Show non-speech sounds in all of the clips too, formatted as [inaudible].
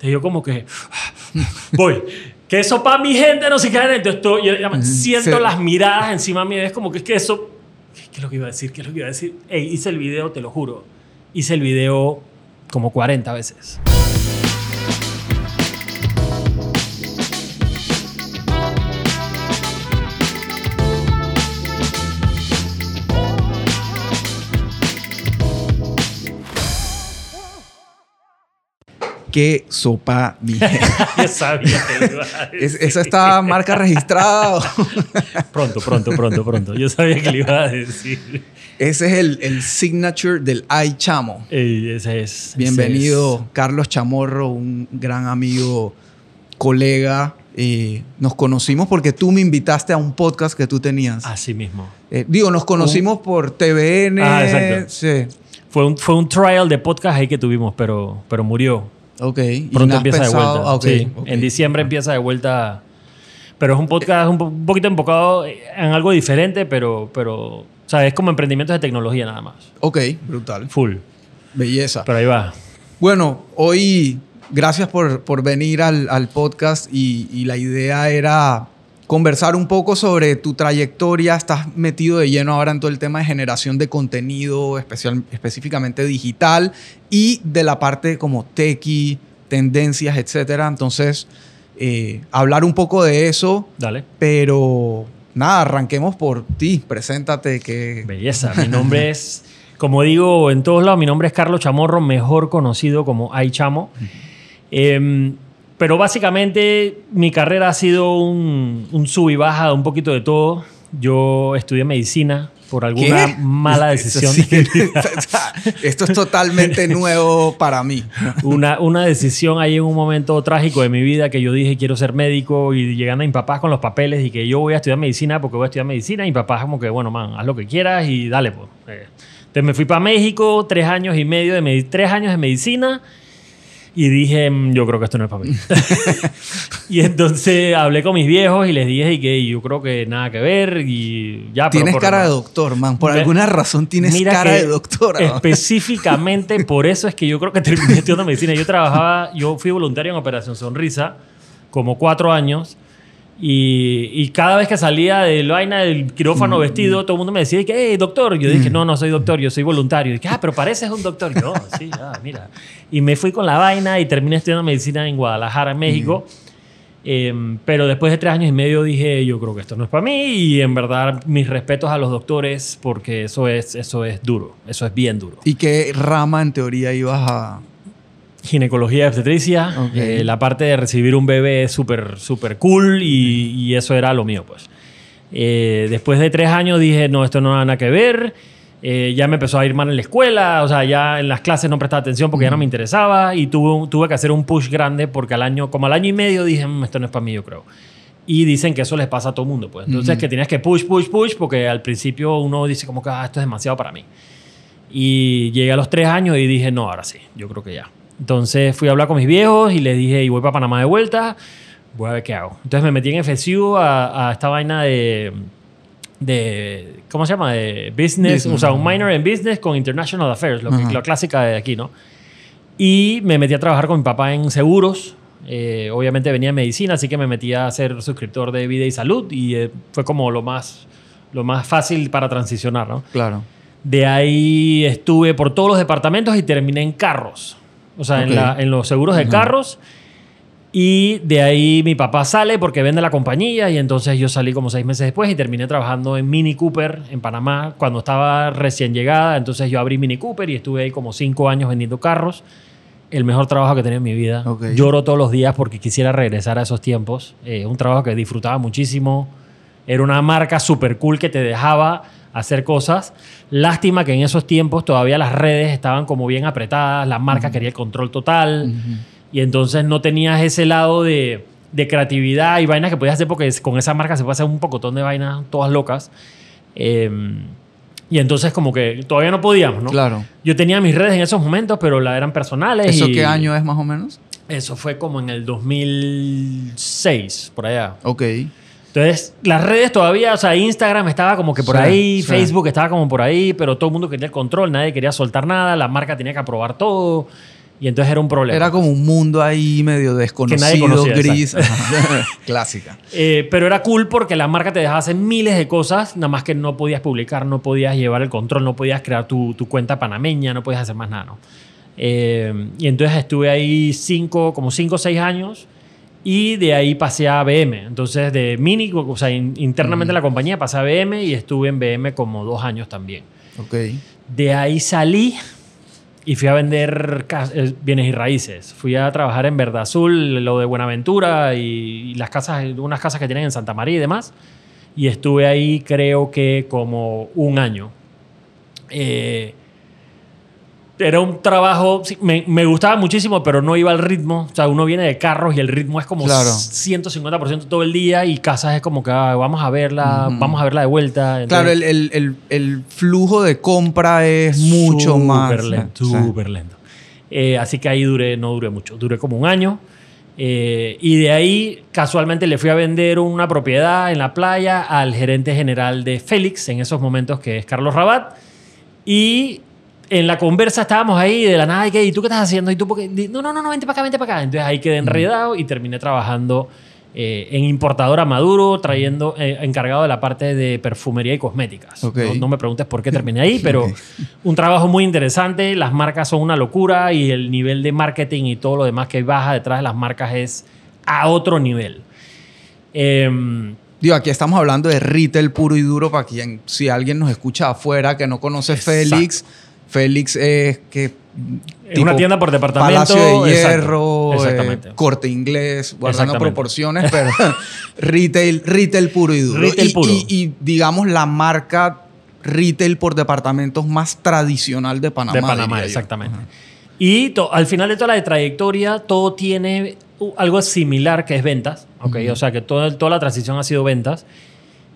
Entonces yo como que, voy, que eso para mi gente, no sé qué. Entonces estoy, yo llama, siento Sí. las miradas encima mío. Es como que es que eso, ¿qué es lo que iba a decir? ¿Qué es lo que iba a decir? Ey, hice el video, te lo juro. Hice el video como 40 veces. Qué sopa, mi. [laughs] Yo sabía que lo iba a [laughs] Es- decir. ¿Esa está marca registrada? [laughs] Pronto, pronto, pronto, pronto. Yo sabía que le iba a decir. Ese es el, el signature del Ay Chamo. Ey, ese es. ese Bienvenido, Carlos Chamorro, un gran amigo, colega. Eh, nos conocimos porque tú me invitaste a un podcast que tú tenías. Así mismo. Eh, digo, nos conocimos por TVN. Ah, exacto. Sí. Fue un, fue un trial de podcast ahí que tuvimos, pero, pero murió. Ok. ¿Y Pronto empieza pensado- de vuelta. Ah, ok, Sí, ok. En diciembre empieza de vuelta. Pero es un podcast un, un poquito enfocado en algo diferente, pero, pero o sea, es como emprendimientos de tecnología nada más. Ok, brutal. Full. Belleza. Pero ahí va. Bueno, hoy gracias por, por venir al, al podcast y, y la idea era conversar un poco sobre tu trayectoria. Estás metido de lleno ahora en todo el tema de generación de contenido, especial, específicamente digital y de la parte como techie, tendencias, etcétera. Entonces, eh, hablar un poco de eso, Dale. pero nada, arranquemos por ti. Preséntate que... Belleza. Mi nombre [laughs] es, como digo en todos lados, mi nombre es Carlos Chamorro, mejor conocido como Ay Chamo. Pero básicamente mi carrera ha sido un, un sub y baja, un poquito de todo. Yo estudié medicina por alguna ¿Qué? mala [laughs] decisión. sí. [laughs] Esto es totalmente [laughs] nuevo para mí. una, una decisión ahí en un momento trágico de mi vida que yo dije quiero ser médico y llegando a mi papá con los papeles y que yo voy a estudiar medicina porque voy a estudiar medicina y mi papá como que bueno man haz lo que quieras y dale pues Eh, entonces me fui para México tres años y medio de tres años de medicina y dije "Mm, yo creo que esto no es para mí [laughs] [laughs] y entonces hablé con mis viejos y les dije y que yo creo que nada que ver y ya pero Tienes por- cara de doctor, man. Por alguna razón tienes cara de doctor. ¿no? Específicamente [laughs] por eso es que yo creo que terminé estudiando medicina. Yo trabajaba, yo fui voluntario en Operación Sonrisa como cuatro años. Y, y cada vez que salía de la vaina del quirófano Mm. vestido, todo el mundo me decía que, hey, doctor. Yo dije, no, no soy doctor, yo soy voluntario. Y dije, ah, pero pareces un doctor. Yo, [laughs] sí, ah, mira. Y me fui con la vaina y terminé estudiando medicina en Guadalajara, en México. Em, pero después de tres años y medio dije, yo creo que esto no es para mí. Y en verdad, mis respetos a los doctores, porque eso es, eso es duro. Eso es bien duro. ¿Y qué rama en teoría ibas a...? Ginecología y obstetricia. Ok. eh, la parte de recibir un bebé es súper, súper cool y, y eso era lo mío, pues. Eh, después de tres años dije, no, esto no tiene nada que ver. Eh, ya me empezó a ir mal en la escuela, o sea, ya en las clases no prestaba atención porque ya no me interesaba y tuve, tuve que hacer un push grande porque al año, como al año y medio dije, "Mm, esto no es para mí, yo creo. Y dicen que eso les pasa a todo el mundo, pues. Entonces, que tenías que push, push, push porque al principio uno dice como que, ah, esto es demasiado para mí. Y llegué a los tres años y dije, no, ahora sí, yo creo que ya. Entonces fui a hablar con mis viejos y les dije, y voy para Panamá de vuelta, voy a ver qué hago. Entonces me metí en FSU a, a esta vaina de, de, ¿cómo se llama? De business, Business. o sea, un minor en business con international affairs, lo que, la clásica de aquí, ¿no? Y me metí a trabajar con mi papá en seguros. Eh, obviamente venía de medicina, así que me metí a ser suscriptor de vida y salud y eh, fue como lo más, lo más fácil para transicionar, ¿no? Claro. De ahí estuve por todos los departamentos y terminé en carros. O sea, en, Ok. la- en los seguros de carros. Y de ahí mi papá sale porque vende la compañía y entonces yo salí como seis meses después y terminé trabajando en Mini Cooper en Panamá cuando estaba recién llegada. Entonces yo abrí Mini Cooper y estuve ahí como cinco años vendiendo carros. El mejor trabajo que he tenido en mi vida. Ok. Lloro todos los días porque quisiera regresar a esos tiempos. Eh, un trabajo que disfrutaba muchísimo. Era una marca súper cool que te dejaba hacer cosas. Lástima que en esos tiempos todavía las redes estaban como bien apretadas, la marca quería el control total y entonces no tenías ese lado de, de creatividad y vainas que podías hacer porque con esa marca se puede hacer un pocotón de vainas todas locas. Eh, y entonces como que todavía no podíamos, ¿no? Claro. Yo tenía mis redes en esos momentos, pero la eran personales. ¿Eso y qué año es más o menos? Eso fue como en el 2006, por allá. Ok. Entonces, las redes todavía, o sea, Instagram estaba como que por Sí, ahí, sí. Facebook estaba como por ahí, pero todo el mundo quería el control, nadie quería soltar nada, la marca tenía que aprobar todo. Y entonces era un problema. Era como un mundo ahí medio desconocido, conocía, gris. [laughs] Clásica. Eh, pero era cool porque la marca te dejaba hacer miles de cosas, nada más que no podías publicar, no podías llevar el control, no podías crear tu, tu cuenta panameña, no podías hacer más nada, ¿no? Eh, y entonces estuve ahí cinco, como cinco o seis años y de ahí pasé a BM. Entonces de Mini, o sea, in- internamente en la compañía pasé a BM y estuve en BM como dos años también. Ok. De ahí salí y fui a vender eh, bienes y raíces. Fui a trabajar en Verde Azul, lo de Buenaventura y, y las casas, unas casas que tienen en Santa María y demás. Y estuve ahí creo que como un año. Eh, era un trabajo, me, me gustaba muchísimo, pero no iba al ritmo. O sea, uno viene de carros y el ritmo es como Claro. 150% todo el día y casas es como que ah, vamos a verla, vamos a verla de vuelta. Claro, el, el- el- el flujo de compra es mucho más. Súper lento, Sí. súper lento. Eh, así que ahí duré, no duré mucho, duré como un año. Eh, y de ahí casualmente le fui a vender una propiedad en la playa al gerente general de Félix en esos momentos, que es Carlos Rabat. Y en la conversa estábamos ahí de la nada, ¿y, qué? ¿Y tú qué estás haciendo? Y tú, porque No, no, no, no, vente para acá, vente para acá. Entonces ahí quedé enredado y terminé trabajando eh, en importadora Maduro, trayendo, eh, encargado de la parte de perfumería y cosméticas. No, no me preguntes por qué terminé ahí, [laughs] pero un trabajo muy interesante. Las marcas son una locura y el nivel de marketing y todo lo demás que baja detrás de las marcas es a otro nivel. Em, Digo, aquí estamos hablando de retail puro y duro para quien, si alguien nos escucha afuera que no conoce Exacto. Félix, Félix es que... Es una tienda por departamento, Palacio de Hierro, eh, corte inglés, guardando proporciones, [laughs] pero retail, retail puro y duro. Retail y, puro. y- y, digamos la marca retail por departamentos más tradicional de Panamá. de Panamá, exactamente. Y to- al final de toda la trayectoria, todo tiene algo similar que es ventas. ¿ok? Ujú. O sea, que todo- toda la transición ha sido ventas.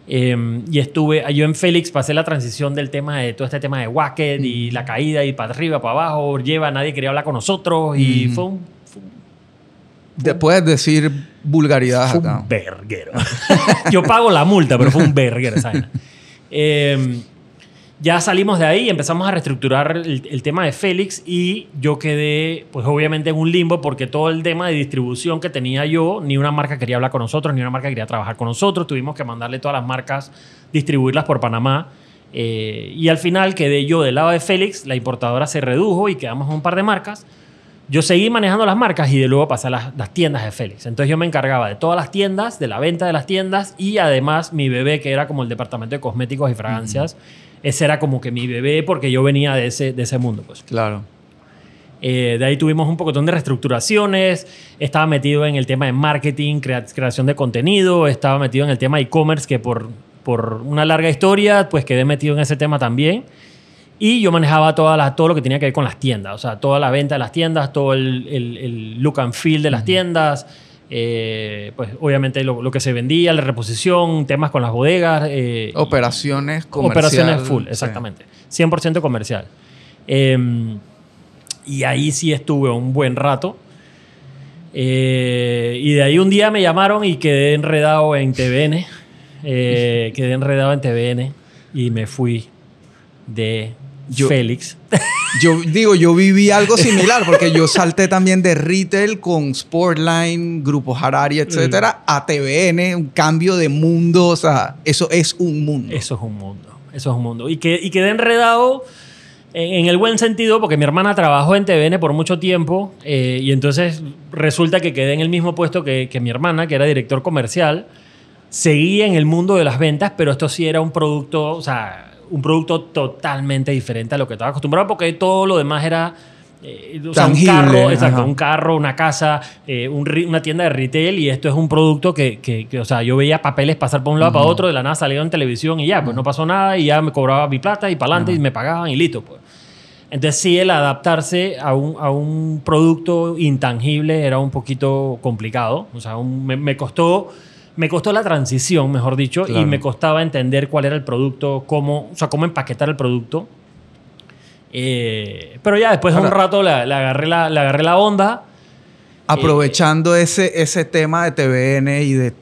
Eh, y estuve, yo en Félix pasé la transición del tema de todo este tema de Wacket y la caída y para arriba, para abajo, lleva, nadie quería hablar con nosotros y Ujú. fue un, fue un puedes decir vulgaridades Fue acá. un verguero. [laughs] Yo pago la multa, pero fue un verguero vaina. Eh, ya salimos de ahí y empezamos a reestructurar el, el tema de Félix y yo quedé, pues obviamente en un limbo porque todo el tema de distribución que tenía yo, ni una marca quería hablar con nosotros, ni una marca quería trabajar con nosotros. Tuvimos que mandarle todas las marcas, distribuirlas por Panamá. Eh, y al final quedé yo del lado de Félix, la importadora se redujo y quedamos un par de marcas. Yo seguí manejando las marcas y de luego pasé a las, las tiendas de Félix. Entonces yo me encargaba de todas las tiendas, de la venta de las tiendas y además mi bebé, que era como el departamento de cosméticos y fragancias, ese era como que mi bebé porque yo venía de ese, de ese mundo. Pues. Claro. Eh, de ahí tuvimos un poquitón de reestructuraciones, estaba metido en el tema de marketing, crea- creación de contenido, estaba metido en el tema de e-commerce que por, por una larga historia pues quedé metido en ese tema también. Y yo manejaba toda la- todo lo que tenía que ver con las tiendas, o sea, toda la venta de las tiendas, todo el, el- el look and feel de las tiendas, eh, pues obviamente lo, lo que se vendía, la reposición, temas con las bodegas. eh, Operaciones comerciales. Operaciones full, sí. exactamente. 100% comercial. Eh, y ahí sí estuve un buen rato. Eh, y de ahí un día me llamaron y quedé enredado en TVN. Quedé enredado en TVN y me fui de Yo- Félix. [laughs] Yo digo, yo viví algo similar porque yo salté también de retail con Sportline, Grupo Harari, etcétera, a TVN, un cambio de mundo, o sea, eso es un mundo. Eso es un mundo. Eso es un mundo. Y, que, y quedé enredado en, en el buen sentido porque mi hermana trabajó en TVN por mucho tiempo eh, y entonces resulta que quedé en el mismo puesto que, que mi hermana, que era director comercial. Seguía en el mundo de las ventas, pero esto sí era un producto, o sea, un producto totalmente diferente a lo que estaba acostumbrado porque todo lo demás era... eh, o sea, un carro, exacto, ajá. un carro, una casa, eh, un una tienda de retail y esto es un producto que, que- que, o sea, yo veía papeles pasar por un lado para otro, de la nada salieron en televisión y ya, pues no pasó nada y ya me cobraba mi plata y para adelante y me pagaban y listo, pues. Entonces sí, el adaptarse a un, a un producto intangible era un poquito complicado, o sea, un- me, me costó... Me costó la transición, mejor dicho, y Claro. me costaba entender cuál era el producto, cómo, o sea, cómo empaquetar el producto. Eh, pero ya después de un rato le, le agarré la, le agarré la onda. Aprovechando ese, ese tema de TVN y de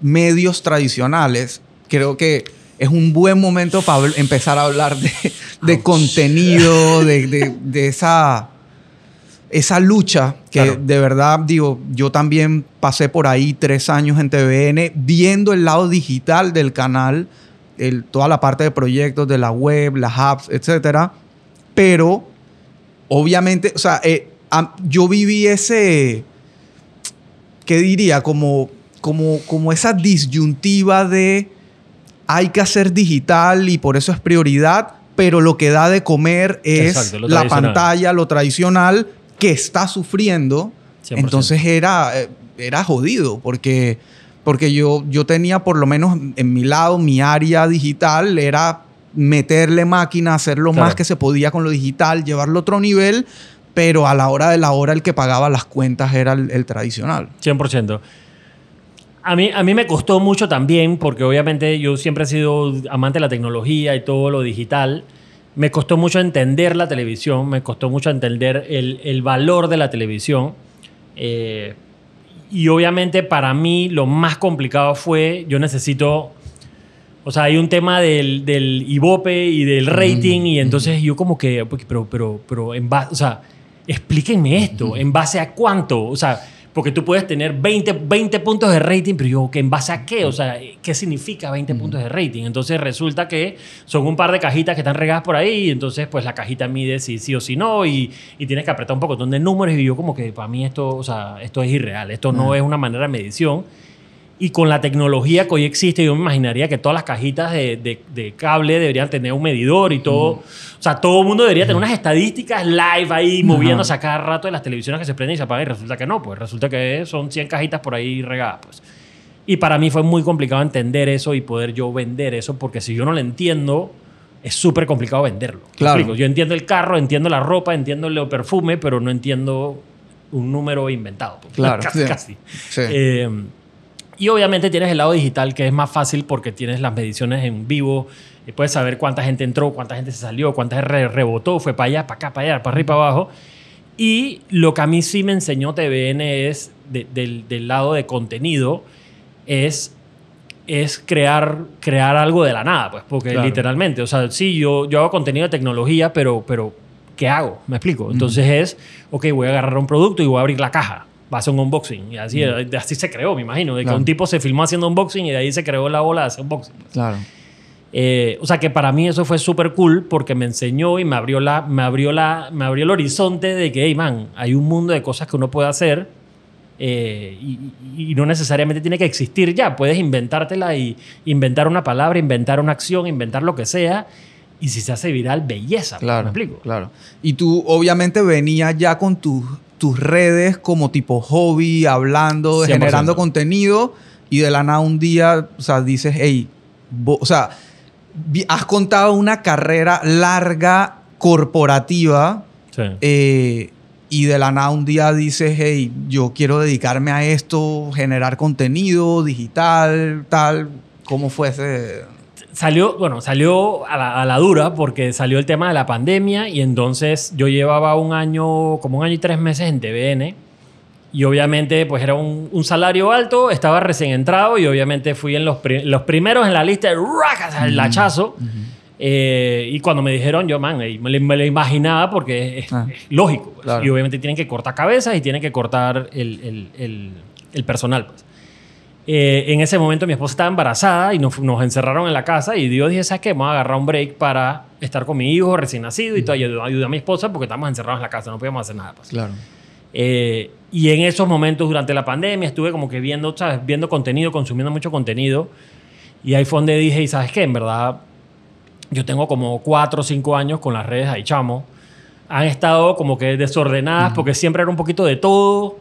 medios tradicionales, creo que es un buen momento para empezar a hablar de, de contenido, de, de- de esa esa lucha que Claro. de verdad, digo, yo también pasé por ahí tres años en TVN viendo el lado digital del canal, el- toda la parte de proyectos de la web, las apps, etcétera. Pero, obviamente, o sea, eh, yo viví ese, ¿qué diría? Como, como, como esa disyuntiva de hay que hacer digital y por eso es prioridad, pero lo que da de comer es Exacto, la pantalla, lo tradicional, que está sufriendo. 100%. Entonces era, eh, era jodido, porque, porque yo, yo tenía por lo menos en mi lado, mi área digital era meterle máquina, hacer lo Claro. más que se podía con lo digital, llevarlo a otro nivel, pero a la hora de la hora el que pagaba las cuentas era el, el tradicional. 100%. A mí, a mí me costó mucho también, porque obviamente yo siempre he sido amante de la tecnología y todo lo digital. Me costó mucho entender la televisión, me costó mucho entender el, el valor de la televisión. Eh, y obviamente para mí lo más complicado fue, yo necesito, o sea, hay un tema del, del Ibope y del rating y entonces yo como que, pero, pero, pero, en base, o sea, explíquenme esto, ¿en base a cuánto? O sea, porque tú puedes tener 20, 20 puntos de rating, pero yo, ¿que ¿en base a qué? O sea, ¿qué significa 20 puntos de rating? Entonces resulta que son un par de cajitas que están regadas por ahí, y entonces pues la cajita mide si sí o si no, y, y tienes que apretar un poco de números, y yo como que para mí esto, o sea, esto es irreal, esto no es una manera de medición. Y con la tecnología que hoy existe, yo me imaginaría que todas las cajitas de, de- de cable deberían tener un medidor y todo. O sea, todo el mundo debería tener unas estadísticas live ahí moviéndose a cada rato de las televisiones que se prenden y se apagan. Y resulta que no, pues resulta que son 100 cajitas por ahí regadas. Pues. Y para mí fue muy complicado entender eso y poder yo vender eso, porque si yo no lo entiendo, es súper complicado venderlo. ¿Me Claro. Yo entiendo el carro, entiendo la ropa, entiendo el perfume, pero no entiendo un número inventado. pues. Claro, [laughs] casi. sí. casi. Sí. Eh, y obviamente tienes el lado digital que es más fácil porque tienes las mediciones en vivo y puedes saber cuánta gente entró, cuánta gente se salió, cuánta gente re- rebotó, fue para allá, para acá, para allá, para arriba, para abajo. Y lo que a mí sí me enseñó TVN es, de- del, del lado de contenido, es, es crear, crear algo de la nada, pues, porque Claro. literalmente, o sea, sí, yo, yo hago contenido de tecnología, pero, pero ¿qué hago? ¿Me explico? Entonces es, ok, voy a agarrar un producto y voy a abrir la caja. Va a hacer un unboxing. Y así, así se creó, me imagino. De que Claro. un tipo se filmó haciendo unboxing y de ahí se creó la ola de hacer unboxing. Claro. Eh, o sea que para mí eso fue súper cool porque me enseñó y me abrió, la, me, abrió la, me abrió el horizonte de que, hey man, hay un mundo de cosas que uno puede hacer eh, y, y no necesariamente tiene que existir ya. Puedes inventártela y inventar una palabra, inventar una acción, inventar lo que sea. Y si se hace viral, belleza. Claro, ¿Me explico? claro. Y tú obviamente venías ya con tus, tus redes como tipo hobby, hablando, 100%. generando contenido y de la nada un día, o sea, dices, hey, o sea, has contado una carrera larga corporativa Sí. eh, y de la nada un día dices, hey, yo quiero dedicarme a esto, generar contenido digital, tal. ¿Cómo fue ese...? Salió, bueno, salió a la, a la dura porque salió el tema de la pandemia y entonces yo llevaba un año, como un año y tres meses en TVN y obviamente pues era un, un salario alto, estaba recién entrado y obviamente fui en los, pri- los primeros en la lista de ¡raca! el hachazo. Eh, y cuando me dijeron, yo, man, me, me lo imaginaba porque es, Ah. es lógico. pues. Claro. Y obviamente tienen que cortar cabezas y tienen que cortar el, el- el- el personal. Pues. Eh, en ese momento mi esposa estaba embarazada y nos, nos encerraron en la casa y Dios dije, ¿sabes qué? Vamos a agarrar un break para estar con mi hijo recién nacido y todo. Ayudé, ayudé a mi esposa porque estábamos encerrados en la casa, no podíamos hacer nada. Pues. Claro. Eh, y en esos momentos durante la pandemia estuve como que viendo, ¿sabes? Viendo contenido, consumiendo mucho contenido. Y ahí fue donde dije, ¿y sabes qué? En verdad, yo tengo como cuatro o cinco años con las redes de Aichamo. Han estado como que desordenadas porque siempre era un poquito de todo.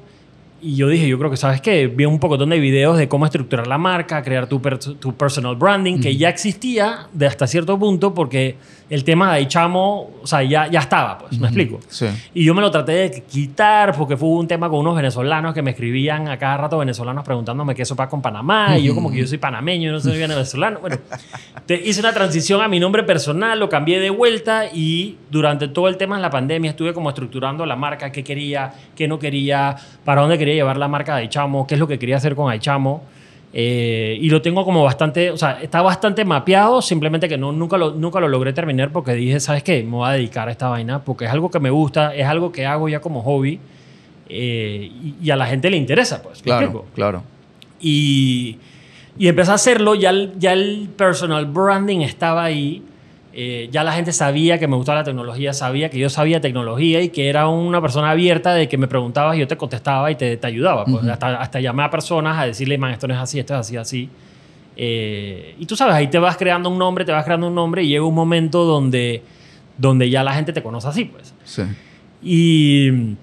Y yo dije, yo creo que, ¿sabes qué? Vi un poco de videos de cómo estructurar la marca, crear tu, per- tu personal branding, que ya existía de hasta cierto punto porque el tema de Aichamo, o sea, ya, ya estaba, pues, ¿me explico? Sí. Y yo me lo traté de quitar porque fue un tema con unos venezolanos que me escribían a cada rato venezolanos preguntándome qué eso pasa con Panamá. Y yo como que yo soy panameño, no soy venezolano. Bueno, te- hice una transición a mi nombre personal, lo cambié de vuelta y durante todo el tema de la pandemia estuve como estructurando la marca, qué quería, qué no quería, para dónde quería llevar la marca de Aichamo, qué es lo que quería hacer con Aichamo. Eh, y lo tengo como bastante, o sea, está bastante mapeado, simplemente que no, nunca, lo, nunca lo logré terminar porque dije, ¿sabes qué? Me voy a dedicar a esta vaina porque es algo que me gusta, es algo que hago ya como hobby eh, y, y, a la gente le interesa, pues. ¿me Claro, claro. Y, y empecé a hacerlo, ya el, ya el personal branding estaba ahí. Eh, ya la gente sabía que me gustaba la tecnología, sabía que yo sabía tecnología y que era una persona abierta de que me preguntabas y yo te contestaba y te, te ayudaba. Pues, hasta, hasta llamé a personas a decirle, man, esto no es así, esto es así, así. Eh, y tú sabes, ahí te vas creando un nombre, te vas creando un nombre y llega un momento donde, donde ya la gente te conoce así, pues. Sí. Y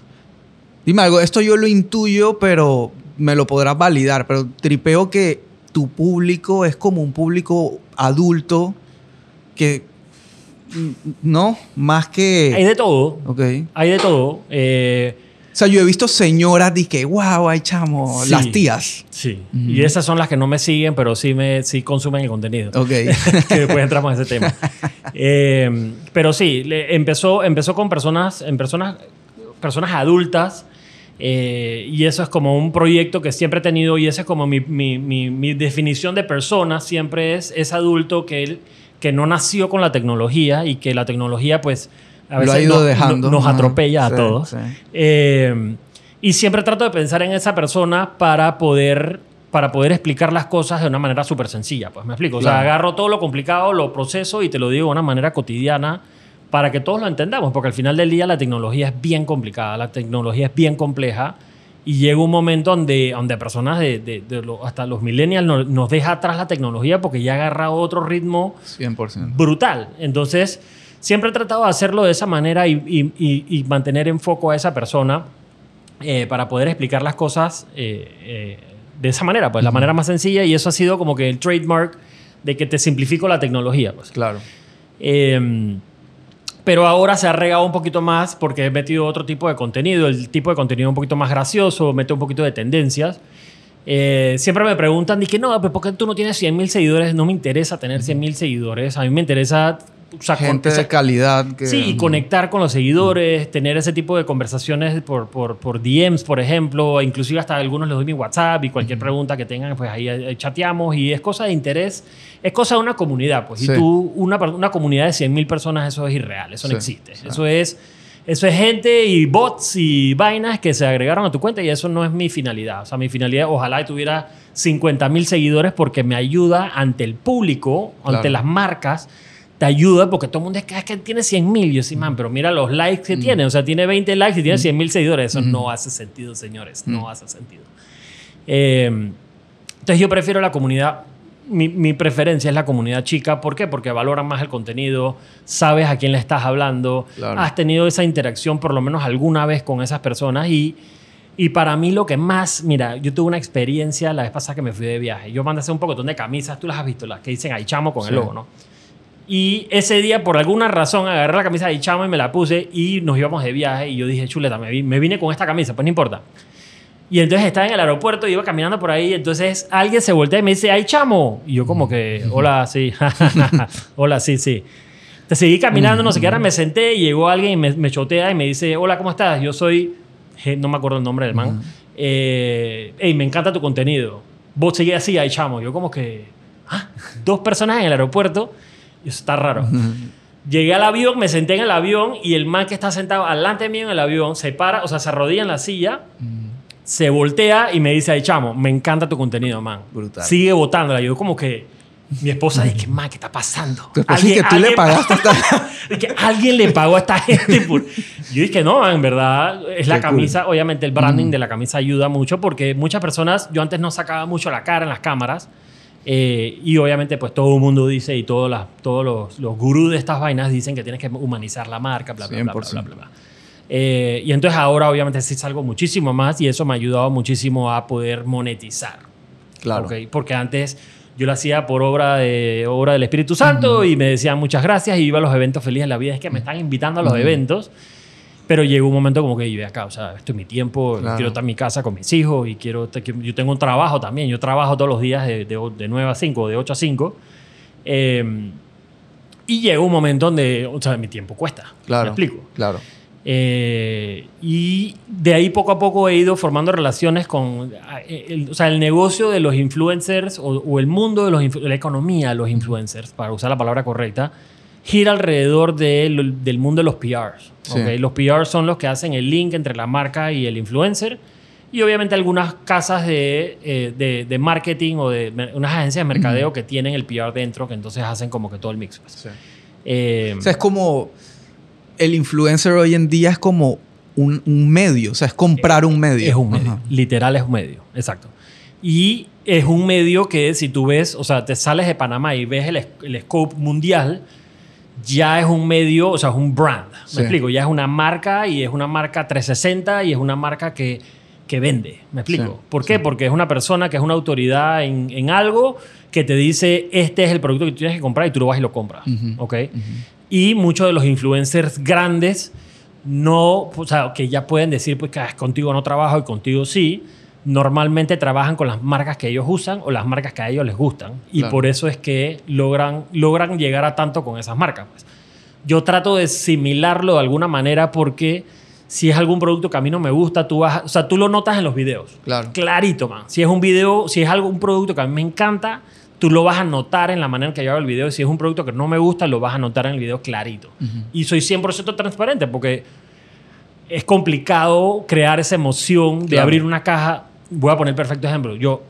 Dime algo, esto yo lo intuyo, pero me lo podrás validar. Pero tripeo que tu público es como un público adulto que. ¿No? Más hay que. de todo, Ok. hay de todo. Eh, O sea, yo he visto señoras de que, wow, ay chamo, Sí. las tías. Sí, Ujú. y esas son las que no me siguen, pero sí, me, sí consumen el contenido. Ok. [laughs] que después entramos en ese tema. Eh, pero sí, le- empezó, empezó con personas, en personas, personas adultas. eh, y eso es como un proyecto que siempre he tenido y esa es como mi, mi- mi- mi definición de persona, siempre es ese adulto que, él, que no nació con la tecnología y que la tecnología pues a lo veces ha ido no- dejando. no- nos Ajá. atropella Sí, a todos. sí. Eh, y siempre trato de pensar en esa persona para poder, para poder explicar las cosas de una manera súper sencilla. Pues me explico. O sea, Claro. agarro todo lo complicado, lo proceso y te lo digo de una manera cotidiana para que todos lo entendamos. Porque al final del día la tecnología es bien complicada, la tecnología es bien compleja. Y llega un momento donde, donde personas de, de- de lo- hasta los millennials nos, nos deja atrás la tecnología porque ya ha agarrado otro ritmo 100%. brutal. Entonces, siempre he tratado de hacerlo de esa manera y, y- y- y mantener en foco a esa persona eh, para poder explicar las cosas eh, eh, de esa manera, pues la manera más sencilla y eso ha sido como que el trademark de que te simplifico la tecnología. Pues. Claro. Pero ahora se ha regado un poquito más porque he metido otro tipo de contenido, el tipo de contenido un poquito más gracioso, mete un poquito de tendencias. Eh, siempre me preguntan, dije, no, pero ¿por qué tú no tienes 100 mil seguidores? No me interesa tener 100 mil seguidores, a mí me interesa... o sea, con- Gente esa- de calidad. Que, Sí, y conectar con los seguidores, tener ese tipo de conversaciones por, por, por DMs, por ejemplo, e inclusive hasta algunos les doy mi WhatsApp y cualquier pregunta que tengan, pues ahí chateamos y es cosa de interés, es cosa de una comunidad, pues. Sí. Y tú, una, una comunidad de 100 mil personas, eso es irreal, eso no Sí, existe. Eso es... Eso es gente y bots y vainas que se agregaron a tu cuenta y eso no es mi finalidad. O sea, mi finalidad, ojalá tuviera 50 mil seguidores porque me ayuda ante el público, ante Claro. las marcas, te ayuda porque todo el mundo es que, es que tiene 100 mil. Yo sí, man, pero mira los likes que tiene. O sea, tiene 20 likes y tiene 100 mil seguidores. Eso no hace sentido, señores. No hace sentido. Eh, entonces yo prefiero la comunidad. Mi, mi preferencia es la comunidad chica. ¿Por qué? Porque valoran más el contenido, sabes a quién le estás hablando, Claro. has tenido esa interacción por lo menos alguna vez con esas personas y, y para mí lo que más, mira, yo tuve una experiencia la vez pasada que me fui de viaje. Yo mandé hacer un poco de camisas, tú las has visto, las que dicen ahí chamo con Sí. el logo, ¿no? Y ese día, por alguna razón, agarré la camisa de chamo y me la puse y nos íbamos de viaje. Y yo dije, chuleta, me, me vine con esta camisa, pues no importa. Y entonces estaba en el aeropuerto, iba caminando por ahí. Entonces alguien se voltea y me dice, ¡ay, chamo! Y yo, como que, hola, sí. [laughs] hola, sí, sí. Te seguí caminando, no sé qué. Ahora me senté y llegó alguien y me, me chotea y me dice, hola, ¿cómo estás? Yo soy, no me acuerdo el nombre del man. Eh, hey, me encanta tu contenido. Vos seguís así, ¡ay, chamo! Yo, como que, ¿ah? Dos personas en el aeropuerto. Y eso está raro. Llegué al avión, me senté en el avión y el man que está sentado delante mío en el avión se para, o sea, se arrodilla en la silla, se voltea y me dice, ay, chamo, me encanta tu contenido, man. Brutal. Sigue votándola. Yo como que mi esposa dice, man, ¿qué está pasando? Dice que tú le pagaste [laughs] Es que alguien le pagó a esta gente. por- Yo dije, no, en verdad, es la Qué cool. camisa. Obviamente el branding de la camisa ayuda mucho porque muchas personas, yo antes no sacaba mucho la cara en las cámaras. Eh, y obviamente, pues todo el mundo dice y todos, las, todos los, los gurús de estas vainas dicen que tienes que humanizar la marca, bla, bla, bla, bla, bla, 100%. bla, bla. Eh, y entonces ahora, obviamente, sí salgo muchísimo más y eso me ha ayudado muchísimo a poder monetizar. Claro. ¿ok? Porque antes yo lo hacía por obra, de, obra del Espíritu Santo y me decían muchas gracias y iba a los eventos felices. La vida es que me están invitando a los eventos. Pero llegó un momento como que, yo acá, o sea, esto es mi tiempo, Claro. quiero estar en mi casa con mis hijos y quiero, yo tengo un trabajo también, yo trabajo todos los días de, de, de 9 a 5, de 8 a 5. Eh, y llega un momento donde, o sea, mi tiempo cuesta. ¿Me Claro. explico? Claro. Eh, y de ahí poco a poco he ido formando relaciones con, eh, el, o sea, el negocio de los influencers o, o el mundo de los, la economía de los influencers, para usar la palabra correcta, gira alrededor de- del mundo de los PRs. Sí. ¿ok? Los PRs son los que hacen el link entre la marca y el influencer. Y obviamente algunas casas de, eh, de, de marketing o de unas agencias de mercadeo que tienen el PR dentro, que entonces hacen como que todo el mix. pues. Eh, O sea, es como el influencer hoy en día es como un, un medio, o sea, es comprar un medio. Es un medio. Ajá. Literal es un medio. Exacto. Y es un medio que si tú ves, o sea, te sales de Panamá y ves el, es- el scope mundial, ya es un medio, o sea, es un brand. ¿Me Sí. explico? Ya es una marca y es una marca 360 y es una marca que, que vende. ¿Me explico? Sí, ¿Por qué? Porque es una persona que es una autoridad en, en algo que te dice, este es el producto que tú tienes que comprar y tú lo vas y lo compras. Ujú, ¿Ok? Y muchos de los influencers grandes no, o sea, que ya pueden decir, pues que ah, contigo no trabajo y contigo sí, normalmente trabajan con las marcas que ellos usan o las marcas que a ellos les gustan. Y Claro. por eso es que logran, logran llegar a tanto con esas marcas. pues. Yo trato de similarlo de alguna manera porque si es algún producto que a mí no me gusta, tú vas, o sea, tú lo notas en los videos. Claro. Clarito, man. Si es un video, si es algún producto que a mí me encanta, tú lo vas a notar en la manera en que yo hago el video. Si es un producto que no me gusta, lo vas a notar en el video clarito. Y soy 100% transparente porque es complicado crear esa emoción de Claro. abrir una caja. Voy a poner perfecto ejemplo. Yo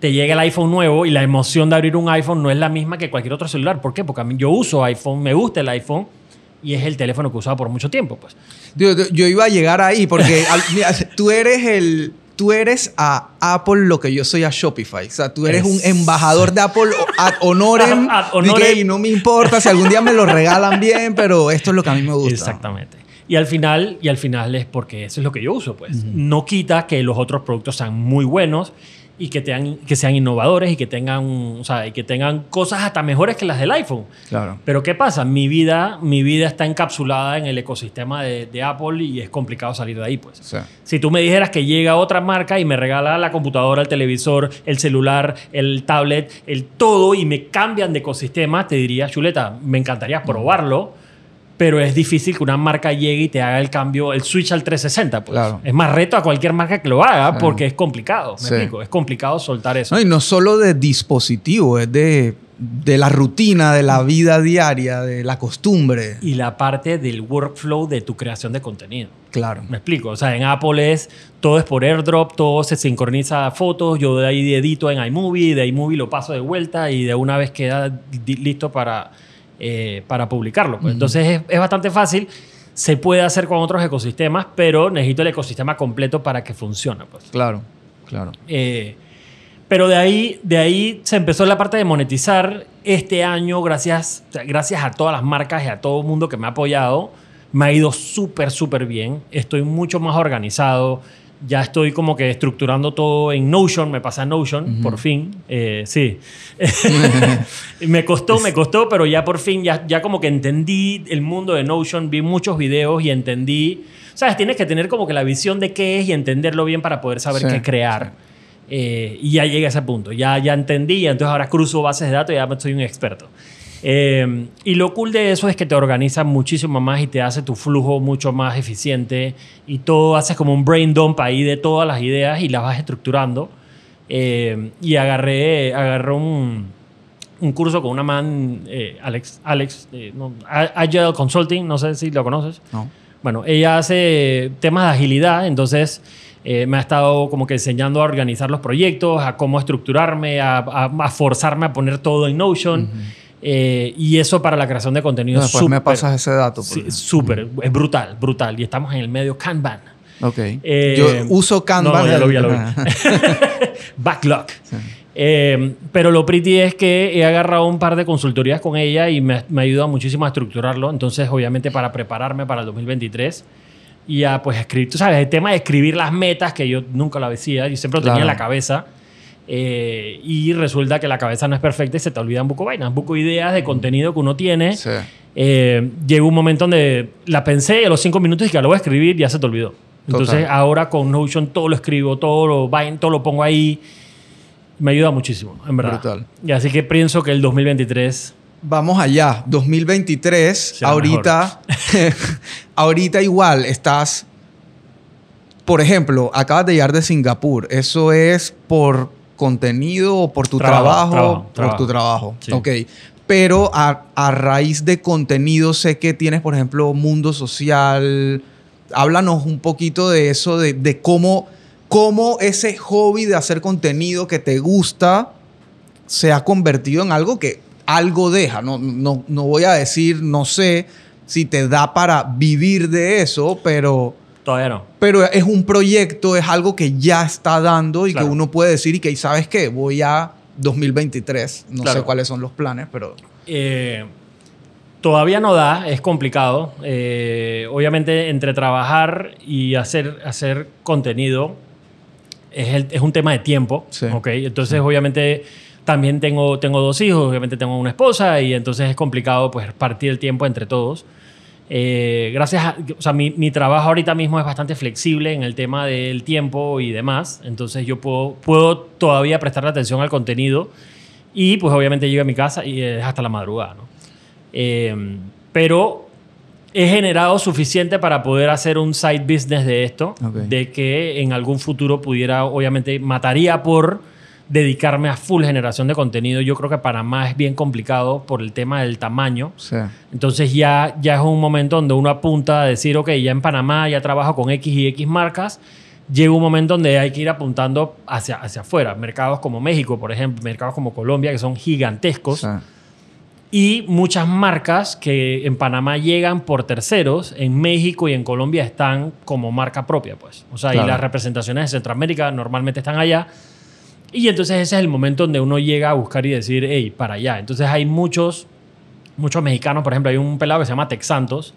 te llega el iPhone nuevo y la emoción de abrir un iPhone no es la misma que cualquier otro celular. ¿Por qué? Porque a mí yo uso iPhone, me gusta el iPhone y es el teléfono que usado por mucho tiempo. Pues. Yo, yo- iba a llegar ahí porque [laughs] al- mira, tú eres el. Tú eres a Apple lo que yo soy a Shopify. O sea, tú eres un embajador de Apple ad honorem. [laughs] Ad. "Y no me importa si algún día me lo regalan bien, pero esto es lo que a mí me gusta. Exactamente. Y al final, y al final es porque eso es lo que yo uso, pues. No quita que los otros productos sean muy buenos y que, tengan, que sean innovadores y que tengan, o sea, y que tengan cosas hasta mejores que las del iPhone. Claro. Pero ¿qué pasa? Mi vida, mi vida está encapsulada en el ecosistema de, de Apple y es complicado salir de ahí, pues. Sea, Si tú me dijeras que llega otra marca y me regala la computadora, el televisor, el celular, el tablet, el todo y me cambian de ecosistema, te diría, chuleta, me encantaría probarlo, pero es difícil que una marca llegue y te haga el cambio, el switch al 360. Pues. Claro. Es más reto a cualquier marca que lo haga porque es complicado. ¿Me Sí. explico? Es complicado soltar eso. no, y no solo de dispositivo, es de, de la rutina, de la vida diaria, de la costumbre. Y la parte del workflow de tu creación de contenido. Claro. Me explico. O sea, en Apple es todo es por airdrop, todo se sincroniza fotos. Yo de ahí edito en iMovie, de iMovie lo paso de vuelta y de una vez queda listo para, eh, para publicarlo. pues. Entonces es, es bastante fácil. Se puede hacer con otros ecosistemas, pero necesito el ecosistema completo para que funcione. Pues. Claro. Claro. Eh, pero de ahí, de ahí se empezó la parte de monetizar. Este año, gracias, gracias a todas las marcas y a todo el mundo que me ha apoyado, me ha ido súper, súper bien. Estoy mucho más organizado. Ya estoy como que estructurando todo en Notion. Me pasé a Notion, por fin. Eh, sí. [laughs] [laughs] me costó, me costó, pero ya por fin, ya, ya como que entendí el mundo de Notion. Vi muchos videos y entendí... ¿Sabes? Tienes que tener como que la visión de qué es y entenderlo bien para poder saber Sí, qué crear. Eh, y ya llegué a ese punto. Ya, ya entendí, entonces ahora cruzo bases de datos y ya soy un experto. Eh, y lo cool de eso es que te organiza muchísimo más y te hace tu flujo mucho más eficiente y todo haces como un brain dump ahí de todas las ideas y las vas estructurando. Eh, y agarré, agarré un, un curso con una man, eh, Alex, Alex eh, no, Agile Consulting, no sé si lo conoces. No. Bueno, ella hace temas de agilidad, entonces eh, me ha estado como que enseñando a organizar los proyectos, a cómo estructurarme, a, a- a forzarme a poner todo en Notion. Eh, y eso para la creación de contenido es me pasas ese dato. sí, súper, es brutal, brutal. Y estamos en el medio Kanban. Ok. Eh, Yo uso Canva. No, ya lo vi, ya lo vi. [laughs] Backlog. Eh, pero lo pretty es que he agarrado un par de consultorías con ella y me, me ayuda muchísimo a estructurarlo. Entonces, obviamente, para prepararme para el 2023 y a pues escribir, tú sabes, el tema de escribir las metas que yo nunca lo decía, yo siempre lo tenía en la Claro. cabeza. Eh, y resulta que la cabeza no es perfecta y se te olvidan buco vainas, buco ideas de contenido que uno tiene. Sí. Eh, llegó un momento donde la pensé y a los cinco minutos y que lo voy a escribir ya se te olvidó. Entonces Total. ahora con Notion todo lo escribo, todo lo, vain- todo lo pongo ahí. Me ayuda muchísimo, en verdad. Brutal. Y así que pienso que el 2023 vamos allá, 2023, Sea ahorita, [laughs] ahorita igual estás, por ejemplo, acabas de llegar de Singapur, ¿eso es por contenido o por tu Trabajo, trabajo? trabajo, por trabajo. tu trabajo, Sí. ok. Pero a, a raíz de contenido sé que tienes, por ejemplo, mundo social. Háblanos un poquito de eso, de, de cómo, cómo ese hobby de hacer contenido que te gusta se ha convertido en algo que algo deja. No, no, no voy a decir, no sé si te da para vivir de eso, pero, Todavía no. pero es un proyecto, es algo que ya está dando y Claro. que uno puede decir y que, ¿sabes qué? Voy a 2023. No Claro. sé cuáles son los planes, pero... Eh, todavía no da, es complicado. Eh, obviamente, entre trabajar y hacer, hacer contenido es, el- es un tema de tiempo. Sí. ¿ok? Entonces, obviamente, también tengo, tengo dos hijos, obviamente tengo una esposa y entonces es complicado pues, partir el tiempo entre todos. Eh, gracias a, o sea, mi, mi trabajo ahorita mismo es bastante flexible en el tema del tiempo y demás, entonces yo puedo, puedo todavía prestar atención al contenido y pues obviamente llego a mi casa y es hasta la madrugada, ¿no? Eh, pero he generado suficiente para poder hacer un side business de esto, de que en algún futuro pudiera, obviamente, mataría por dedicarme a full generación de contenido. Yo creo que Panamá es bien complicado por el tema del tamaño. Sí. Entonces ya, ya es un momento donde uno apunta a decir, ok, ya en Panamá ya trabajo con X y X marcas. Llega un momento donde hay que ir apuntando hacia, hacia afuera. Mercados como México, por ejemplo, mercados como Colombia, que son gigantescos. Sí. Y muchas marcas que en Panamá llegan por terceros, en México y en Colombia están como marca propia, pues. O sea, Claro. y las representaciones de Centroamérica normalmente están allá. Y entonces ese es el momento donde uno llega a buscar y decir, hey, para allá. Entonces hay muchos, muchos mexicanos, por ejemplo, hay un pelado que se llama Tex Santos,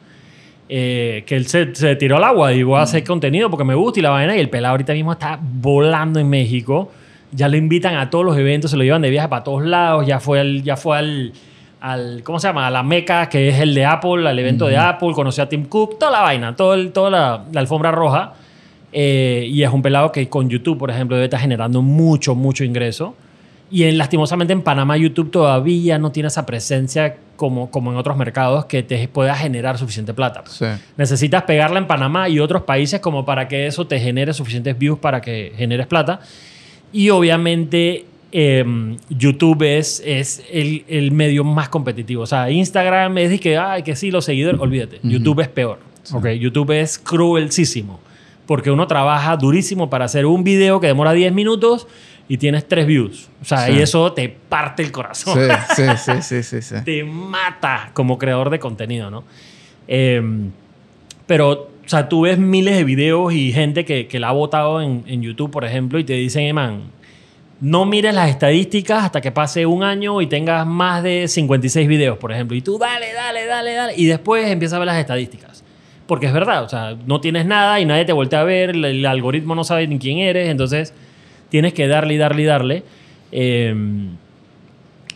eh, que él se, se tiró al agua y voy a hacer contenido porque me gusta y la vaina. Y el pelado ahorita mismo está volando en México. Ya lo invitan a todos los eventos, se lo llevan de viaje para todos lados. Ya fue, al, ya fue al, al, ¿cómo se llama? A la Meca, que es el de Apple, al evento de Apple. Conoció a Tim Cook, toda la vaina, todo el- toda la, la alfombra roja. Eh, y es un pelado que con YouTube, por ejemplo, debe estar generando mucho, mucho ingreso. Y en, lastimosamente en Panamá YouTube todavía no tiene esa presencia como, como en otros mercados que te pueda generar suficiente plata. Sí. Necesitas pegarla en Panamá y otros países como para que eso te genere suficientes views para que generes plata. Y obviamente eh, YouTube es, es el, el medio más competitivo. O sea, Instagram es de que, ay, que sí, los seguidores, olvídate. YouTube es peor. Ok, YouTube es cruelísimo. Porque uno trabaja durísimo para hacer un video que demora 10 minutos y tienes 3 views. O sea, Sí. y eso te parte el corazón [laughs] Sí, sí, sí, sí, sí, te mata como creador de contenido, ¿no? Eh, pero, o sea, tú ves miles de videos y gente que, que la ha votado en, en YouTube, por ejemplo, y te dicen, "Eh, man, no mires las estadísticas hasta que pase un año y tengas más de 56 videos, por ejemplo. Y tú dale, dale, dale, dale. Y después empiezas a ver las estadísticas. Porque es verdad, o sea, no tienes nada y nadie te voltea a ver, el, el algoritmo no sabe ni quién eres, entonces tienes que darle y darle y darle. Eh,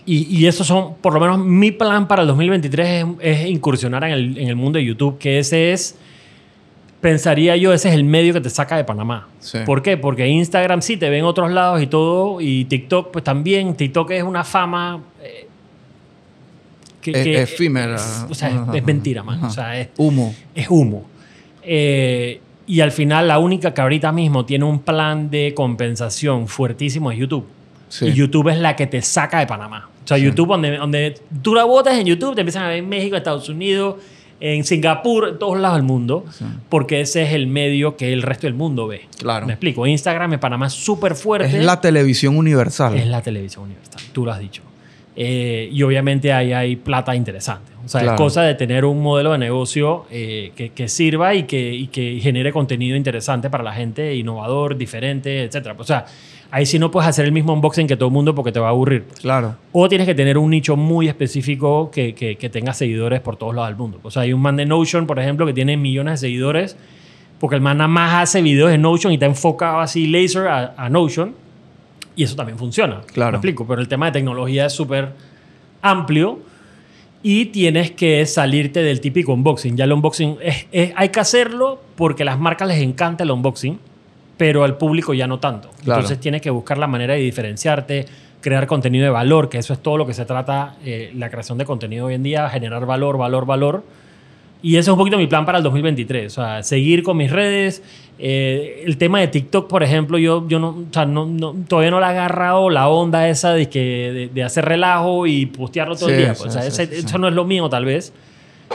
y, y eso son, por lo menos mi plan para el 2023 es, es incursionar en el, en el mundo de YouTube, que ese es, pensaría yo, ese es el medio que te saca de Panamá. Sí. ¿Por qué? Porque Instagram sí te ve en otros lados y todo, y TikTok pues también. TikTok es una fama... eh, que, E- que- efímera. es- o sea, es, es mentira, man. O sea, es, Humo. es humo. Eh, y al final la única que ahorita mismo tiene un plan de compensación fuertísimo es YouTube. Sí. Y YouTube es la que te saca de Panamá. O sea, Sí. YouTube, donde, donde tú la botas en YouTube, te empiezan a ver en México, Estados Unidos, en Singapur, en todos lados del mundo, Sí. porque ese es el medio que el resto del mundo ve. Claro. Me explico. Instagram en Panamá es súper fuerte. Es la televisión universal. Es la televisión universal, tú lo has dicho. Eh, y obviamente ahí hay plata interesante. O sea, Claro. es cosa de tener un modelo de negocio eh, que, que sirva y que, y que genere contenido interesante para la gente, innovador, diferente, etc. O sea, ahí sí no puedes hacer el mismo unboxing que todo el mundo porque te va a aburrir. pues. Claro. O tienes que tener un nicho muy específico que, que, que tenga seguidores por todos lados del mundo. O sea, hay un man de Notion, por ejemplo, que tiene millones de seguidores porque el man nada más hace videos en Notion y está enfocado así laser a, a Notion. Y eso también funciona. Claro. Me explico. Pero el tema de tecnología es súper amplio y tienes que salirte del típico unboxing. Ya el unboxing es- es- hay que hacerlo porque a las marcas les encanta el unboxing, pero al público ya no tanto. Claro. Entonces tienes que buscar la manera de diferenciarte, crear contenido de valor, que eso es todo lo que se trata eh, la creación de contenido hoy en día, generar valor, valor, valor. Y ese es un poquito mi plan para el 2023. O sea, seguir con mis redes. Eh, el tema de TikTok, por ejemplo, yo, yo no, o sea, no, no- todavía no le he agarrado la onda esa de, que, de, de hacer relajo y postearlo todo el Sí, día. sí, o sea, sí, ese- eso no es lo mío, tal vez.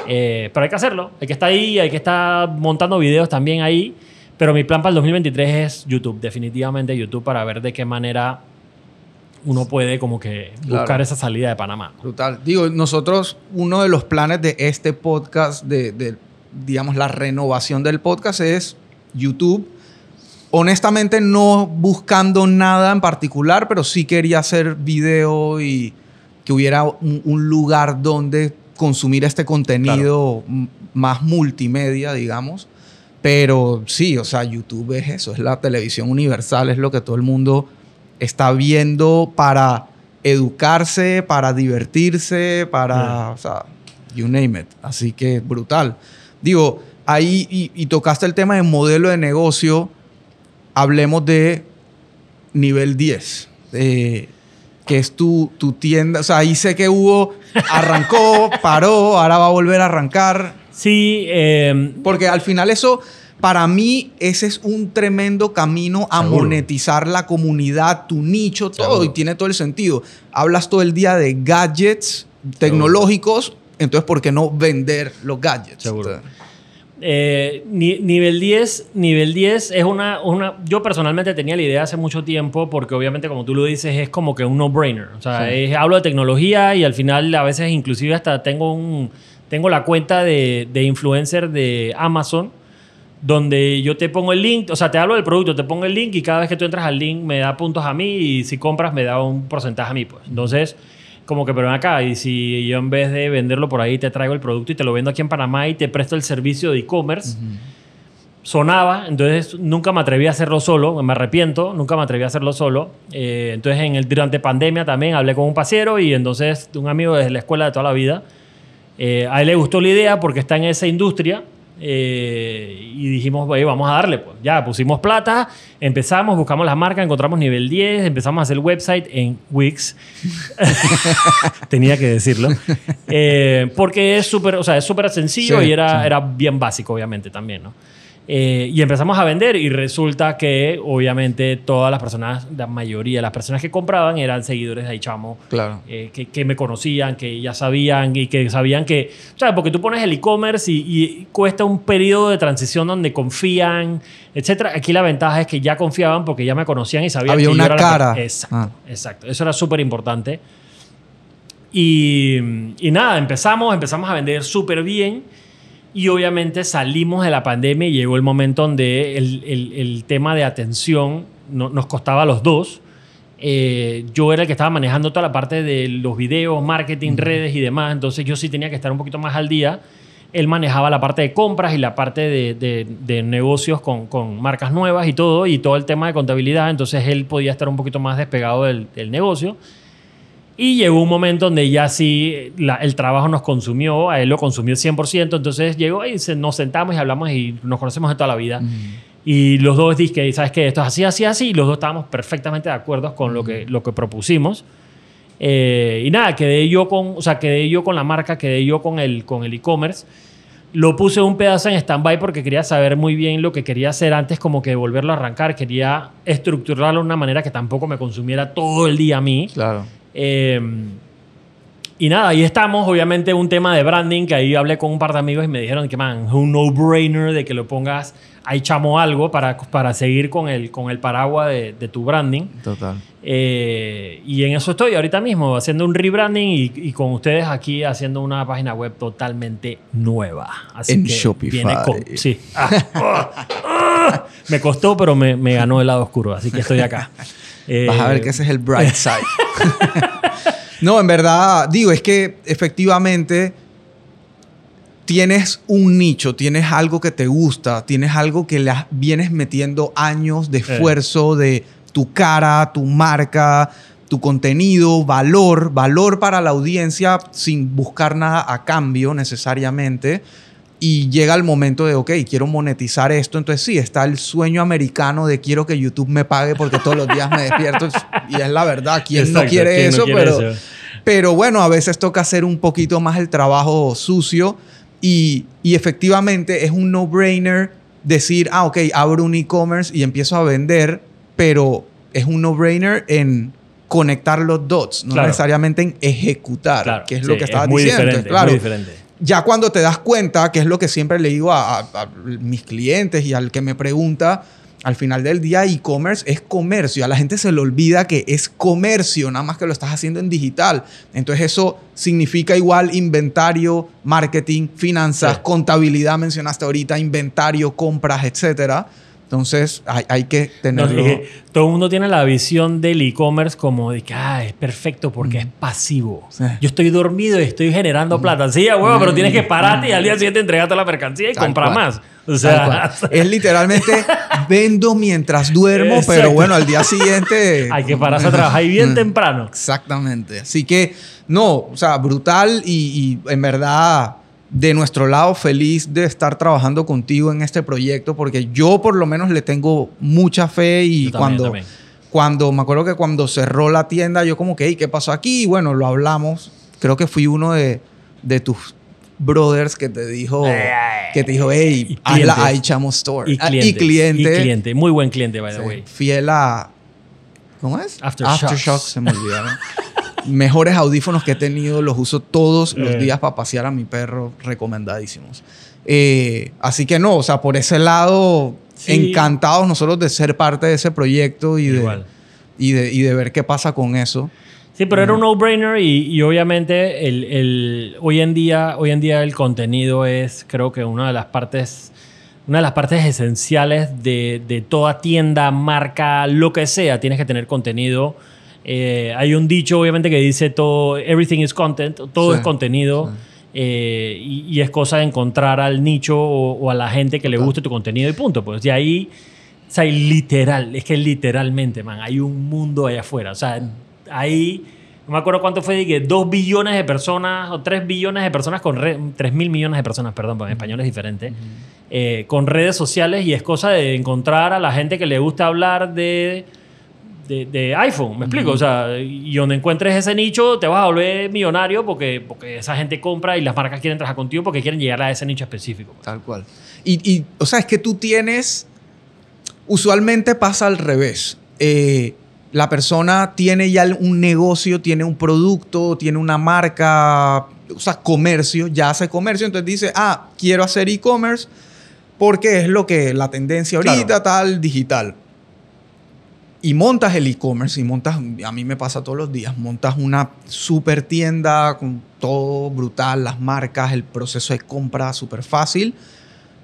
Eh, pero hay que hacerlo. Hay que estar ahí, hay que estar montando videos también ahí. Pero mi plan para el 2023 es YouTube, definitivamente YouTube, para ver de qué manera uno puede como que buscar Claro. esa salida de Panamá. Brutal. Digo, nosotros, uno de los planes de este podcast, de, de, digamos, la renovación del podcast es YouTube. Honestamente, no buscando nada en particular, pero sí quería hacer video y que hubiera un, un lugar donde consumir este contenido más multimedia, digamos. Pero sí, o sea, YouTube es eso, es la televisión universal, es lo que todo el mundo está viendo para educarse, para divertirse, para, o sea, you name it. Así que brutal. Digo, ahí, y, y tocaste el tema de modelo de negocio, hablemos de nivel 10, eh, que es tu, tu tienda, o sea, ahí sé que hubo, arrancó, [laughs] paró, ahora va a volver a arrancar. Sí, eh, Porque al final eso, para mí, ese es un tremendo camino a Seguro. monetizar la comunidad, tu nicho, todo, Seguro. y tiene todo el sentido. Hablas todo el día de gadgets tecnológicos, entonces, ¿por qué no vender los gadgets? Seguro. Eh, ni- nivel 10, nivel 10 es una, una... Yo personalmente tenía la idea hace mucho tiempo porque obviamente como tú lo dices es como que un no-brainer. O sea, Sí. es- hablo de tecnología y al final a veces inclusive hasta tengo, un, tengo la cuenta de, de influencer de Amazon donde yo te pongo el link, o sea, te hablo del producto, te pongo el link y cada vez que tú entras al link me da puntos a mí y si compras me da un porcentaje a mí. Pues. Entonces, como que, pero ven acá, y si yo en vez de venderlo por ahí te traigo el producto y te lo vendo aquí en Panamá y te presto el servicio de e-commerce, sonaba, entonces nunca me atreví a hacerlo solo, me arrepiento, nunca me atreví a hacerlo solo. Eh, entonces, en el, durante pandemia también hablé con un pasiero y entonces un amigo desde la escuela de toda la vida, eh, a él le gustó la idea porque está en esa industria eh, y dijimos, "Oye, vamos a darle. Pues. Ya pusimos plata, empezamos, buscamos las marcas, encontramos nivel 10, empezamos a hacer el website en Wix. [laughs] Tenía que decirlo. Eh, porque es súper, o sea, es súper sencillo Sí, y era, sí. era bien básico, obviamente, también, ¿no? Eh, y empezamos a vender y resulta que obviamente todas las personas, la mayoría de las personas que compraban eran seguidores de Aichamo, Claro. eh, que, que me conocían, que ya sabían y que sabían que, ¿sabes? Porque tú pones el e-commerce y, y cuesta un periodo de transición donde confían, etcétera. Aquí la ventaja es que ya confiaban porque ya me conocían y sabían Había que yo una era la cara. per- Exacto, Ah. exacto. Eso era súper importante. Y, y nada, empezamos, empezamos a vender súper bien. Y obviamente salimos de la pandemia y llegó el momento donde el, el- el tema de atención no- nos costaba a los dos. Eh, yo era el que estaba manejando toda la parte de los videos, marketing, redes y demás. Entonces yo sí tenía que estar un poquito más al día. Él manejaba la parte de compras y la parte de, de- de negocios con, con marcas nuevas y todo, y todo el tema de contabilidad. Entonces él podía estar un poquito más despegado del, del negocio. Y llegó un momento donde ya sí la- el trabajo nos consumió, a él lo consumió 100%, entonces llegó y se- nos sentamos y hablamos y nos conocemos de toda la vida. Y los dos dije, ¿sabes qué? Esto es así, así, así, y los dos estábamos perfectamente de acuerdo con lo que, lo que propusimos. Eh, y nada, quedé yo con, o sea, quedé yo con la marca, quedé yo con el con el e-commerce. Lo puse un pedazo en stand-by porque quería saber muy bien lo que quería hacer antes, como que volverlo a arrancar. Quería estructurarlo de una manera que tampoco me consumiera todo el día a mí. Claro. Eh, y nada, ahí estamos. Obviamente, un tema de branding que ahí hablé con un par de amigos y me dijeron que, man, es un no-brainer de que lo pongas ahí chamo algo para, para seguir con el, con el paraguas de, de tu branding. Total. Eh, y en eso estoy ahorita mismo, haciendo un rebranding y, y con ustedes aquí haciendo una página web totalmente nueva. Así En que Shopify. viene con- sí. Ah, [laughs] ah, ah. me costó, pero me, me ganó el lado oscuro, así que estoy acá. [laughs] Vas a ver Eh, que ese es el bright [laughs] side. [laughs] no, en verdad, digo, es que efectivamente tienes un nicho, tienes algo que te gusta, tienes algo que le vienes metiendo años de esfuerzo, de tu cara, tu marca, tu contenido, valor, valor para la audiencia sin buscar nada a cambio necesariamente. Y llega el momento de, ok, quiero monetizar esto. Entonces sí, está el sueño americano de quiero que YouTube me pague porque todos los días me despierto. y es la verdad, ¿quién no quiere eso? pero, pero bueno, a veces toca hacer un poquito más el trabajo sucio y, y efectivamente es un no-brainer decir, ah, ok, abro un e-commerce y empiezo a vender, pero es un no-brainer en conectar los dots, no necesariamente en ejecutar, que es lo que estabas diciendo. Diferente, claro, muy diferente ya cuando te das cuenta, que es lo que siempre le digo a, mis clientes y al que me pregunta, al final del día e-commerce es comercio. A la gente se le olvida que es comercio, nada más que lo estás haciendo en digital. Entonces eso significa igual inventario, marketing, finanzas, contabilidad, mencionaste ahorita, inventario, compras, etcétera. Entonces hay, que tenerlo. todo el mundo tiene la visión del e-commerce como de que ah, es perfecto porque es pasivo. Yo estoy dormido y estoy generando plata. Sí, huevo, pero tienes que pararte y al día siguiente entregarte la mercancía y comprar más. O sea, [laughs] es literalmente vendo mientras duermo, pero bueno, al día siguiente. [laughs] hay que pararse a trabajar y bien temprano. Exactamente. Así que, no, o sea, brutal y en verdad de nuestro lado feliz de estar trabajando contigo en este proyecto porque yo por lo menos le tengo mucha fe y cuando cuando me acuerdo que cuando cerró la tienda yo como que ¿qué pasó aquí? Y bueno, lo hablamos. Creo que fui uno de, de tus brothers que te dijo que te dijo, "Hey, haz la iChamo Store." Y cliente, y cliente. cliente, muy buen cliente by the way. Fiel a ¿Cómo es? Aftershock. Aftershock se me olvidaron. [laughs] mejores audífonos que he tenido, los uso todos los eh. días para pasear a mi perro, recomendadísimos. Eh, así que no, o sea, por ese lado, encantados nosotros de ser parte de ese proyecto y de, y de, y de, ver qué pasa con eso. Sí, pero era un no-brainer y, obviamente el, el, hoy, en día, hoy en día el contenido es creo que una de las partes una de las partes esenciales de, de, toda tienda, marca, lo que sea, tienes que tener contenido eh, hay un dicho, obviamente, que dice todo, everything is content, todo es contenido. Eh, y, es cosa de encontrar al nicho o, a la gente que le guste tu contenido y punto. Pues de ahí, o sea, literal, es que literalmente, man, hay un mundo allá afuera. O sea, ahí, no me acuerdo cuánto fue, que dos billones de personas o tres billones de personas con redes, tres mil millones de personas, perdón, porque en español es diferente, eh, con redes sociales y es cosa de encontrar a la gente que le gusta hablar de de, iPhone, me explico. O sea, y donde encuentres ese nicho, te vas a volver millonario porque, porque esa gente compra y las marcas quieren trabajar contigo porque quieren llegar a ese nicho específico. Tal cual. Y, o sea, es que tú tienes. Usualmente pasa al revés. Eh, la persona tiene ya un negocio, tiene un producto, tiene una marca, o sea, comercio, ya hace comercio, entonces dice, ah, quiero hacer e-commerce porque es lo que la tendencia ahorita, tal, digital y montas el e-commerce y montas, a mí me pasa todos los días, montas una super tienda con todo brutal, las marcas, el proceso de compra súper fácil.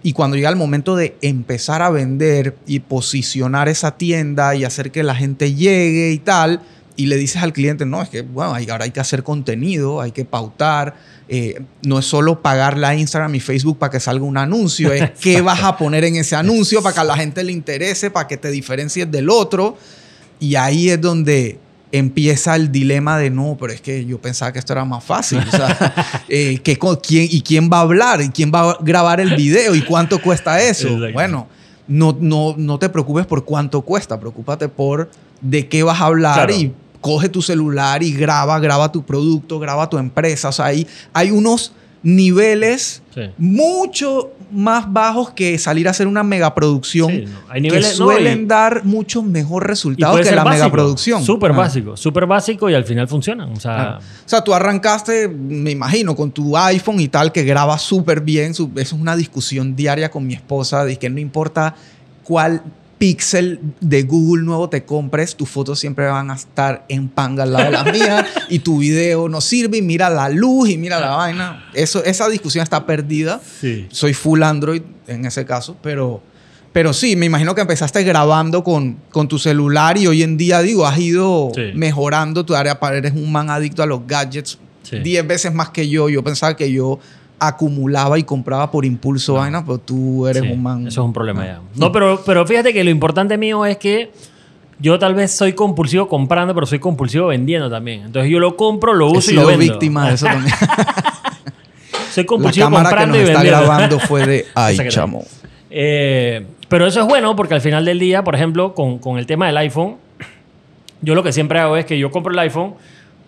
Y cuando llega el momento de empezar a vender y posicionar esa tienda y hacer que la gente llegue y tal, y le dices al cliente, no, es que, bueno, ahora hay que hacer contenido, hay que pautar, eh, no es solo pagarle a Instagram y Facebook para que salga un anuncio, es qué vas a poner en ese anuncio para que a la gente le interese, para que te diferencies del otro. Y ahí es donde empieza el dilema de no, pero es que yo pensaba que esto era más fácil. O sea, [laughs] eh, quién, ¿y quién va a hablar? ¿Y quién va a grabar el video? ¿Y cuánto cuesta eso? Bueno, no, no, no te preocupes por cuánto cuesta, preocúpate por de qué vas a hablar y coge tu celular y graba, graba tu producto, graba tu empresa. O sea, ahí hay unos niveles mucho más bajos que salir a hacer una megaproducción sí, Hay niveles, que suelen dar mucho mejor resultado que la megaproducción. Súper ah. básico, súper básico y al final funcionan. O sea, o sea, tú arrancaste, me imagino, con tu iPhone y tal, que graba súper bien. Eso es una discusión diaria con mi esposa de que no importa cuál pixel de Google nuevo te compres, tus fotos siempre van a estar en panga al lado de las mías [laughs] y tu video no sirve y mira la luz y mira la vaina. Eso, esa discusión está perdida. Soy full Android en ese caso, pero, pero sí, me imagino que empezaste grabando con, con tu celular y hoy en día, digo, has ido mejorando tu área para eres un man adicto a los gadgets. 10 veces más que yo. Yo pensaba que yo acumulaba y compraba por impulso vaina, pero tú eres un man. Eso es un problema ya. No, pero, pero fíjate que lo importante mío es que yo tal vez soy compulsivo comprando, pero soy compulsivo vendiendo también. Entonces yo lo compro, lo uso y lo vendo. víctima de eso también. [laughs] Soy La compulsivo que comprando nos y está vendiendo. grabando fue de [laughs] ay, chamo. Eh, pero eso es bueno porque al final del día, por ejemplo, con, con el tema del iPhone, yo lo que siempre hago es que yo compro el iPhone,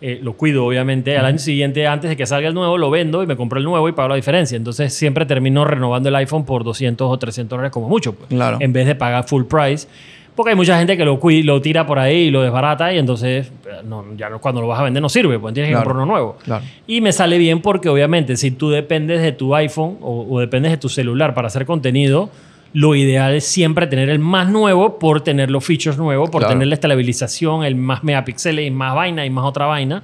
eh, lo cuido obviamente, al año siguiente, antes de que salga el nuevo, lo vendo y me compro el nuevo y pago la diferencia. Entonces siempre termino renovando el iPhone por 200 o 300 dólares como mucho, pues, Claro. en vez de pagar full price. Porque hay mucha gente que lo, cui- lo tira por ahí y lo desbarata y entonces eh, no, ya no, cuando lo vas a vender no sirve, pues tienes que Claro. comprar uno nuevo. Claro. Y me sale bien porque obviamente si tú dependes de tu iPhone o, o dependes de tu celular para hacer contenido, lo ideal es siempre tener el más nuevo por tener los features nuevos, por Claro. tener la estabilización, el más megapíxeles y más vaina y más otra vaina.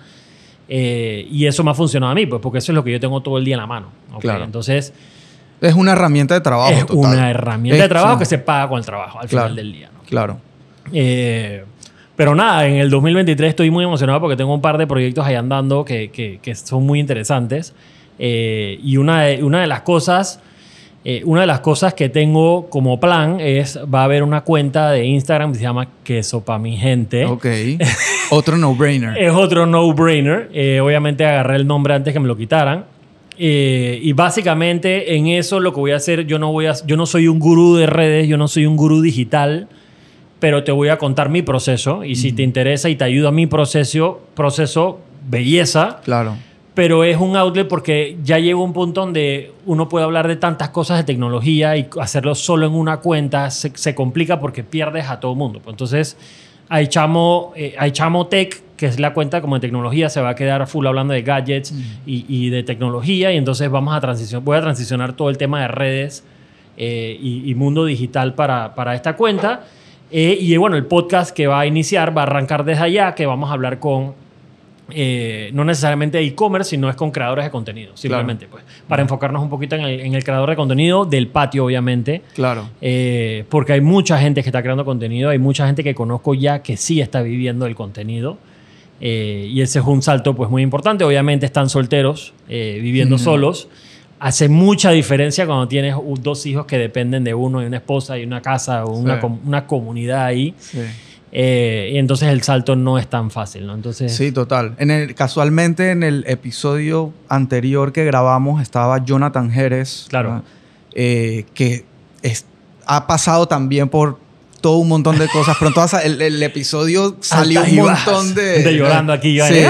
Eh, y eso me ha funcionado a mí, pues porque eso es lo que yo tengo todo el día en la mano. Entonces, Es una herramienta de trabajo. es total. una herramienta de trabajo que se paga con el trabajo al Claro. final del día. ¿no? Claro. Eh, pero nada, en el 2023 estoy muy emocionado porque tengo un par de proyectos ahí andando que, que- que son muy interesantes. Eh, y una de, una de las cosas, eh, una de las cosas que tengo como plan es, va a haber una cuenta de Instagram que se llama Queso Pa' Mi Gente. Ok. [laughs] Otro no-brainer. Es otro no-brainer. Eh, obviamente agarré el nombre antes que me lo quitaran. Eh, y básicamente en eso lo que voy a hacer, yo no, voy a, yo no soy un gurú de redes, yo no soy un gurú digital, pero te voy a contar mi proceso. Y si te interesa y te ayuda mi proceso, proceso, belleza. Claro. Pero es un outlet porque ya llega un punto donde uno puede hablar de tantas cosas de tecnología y hacerlo solo en una cuenta se, se complica porque pierdes a todo mundo. Pues Entonces, Aichamo, eh, Aichamo Tech, que es la cuenta como de tecnología, se va a quedar full hablando de gadgets y, y de tecnología. Y entonces vamos a transicionar, voy a transicionar todo el tema de redes eh, y, y mundo digital para, para esta cuenta. Eh, y bueno, el podcast que va a iniciar va a arrancar desde allá, que vamos a hablar con eh, no necesariamente e-commerce, sino es con creadores de contenido, simplemente, pues, para enfocarnos un poquito en el, en el creador de contenido del patio, obviamente, Claro. eh, porque hay mucha gente que está creando contenido, hay mucha gente que conozco ya que sí está viviendo el contenido. eh, y ese es un salto pues muy importante. Obviamente están solteros, viviendo solos. Hace mucha diferencia cuando tienes dos hijos que dependen de uno y una esposa y una casa o una, Sí. una comunidad ahí. Sí. Eh, y entonces el salto no es tan fácil, ¿no? Entonces, Sí, total. En el, casualmente en el episodio anterior que grabamos estaba Jonathan Jerez. Claro. Eh, que es- ha pasado también por todo un montón de cosas. Pronto el, el episodio salió un montón de... Gente llorando aquí. yo, Sí.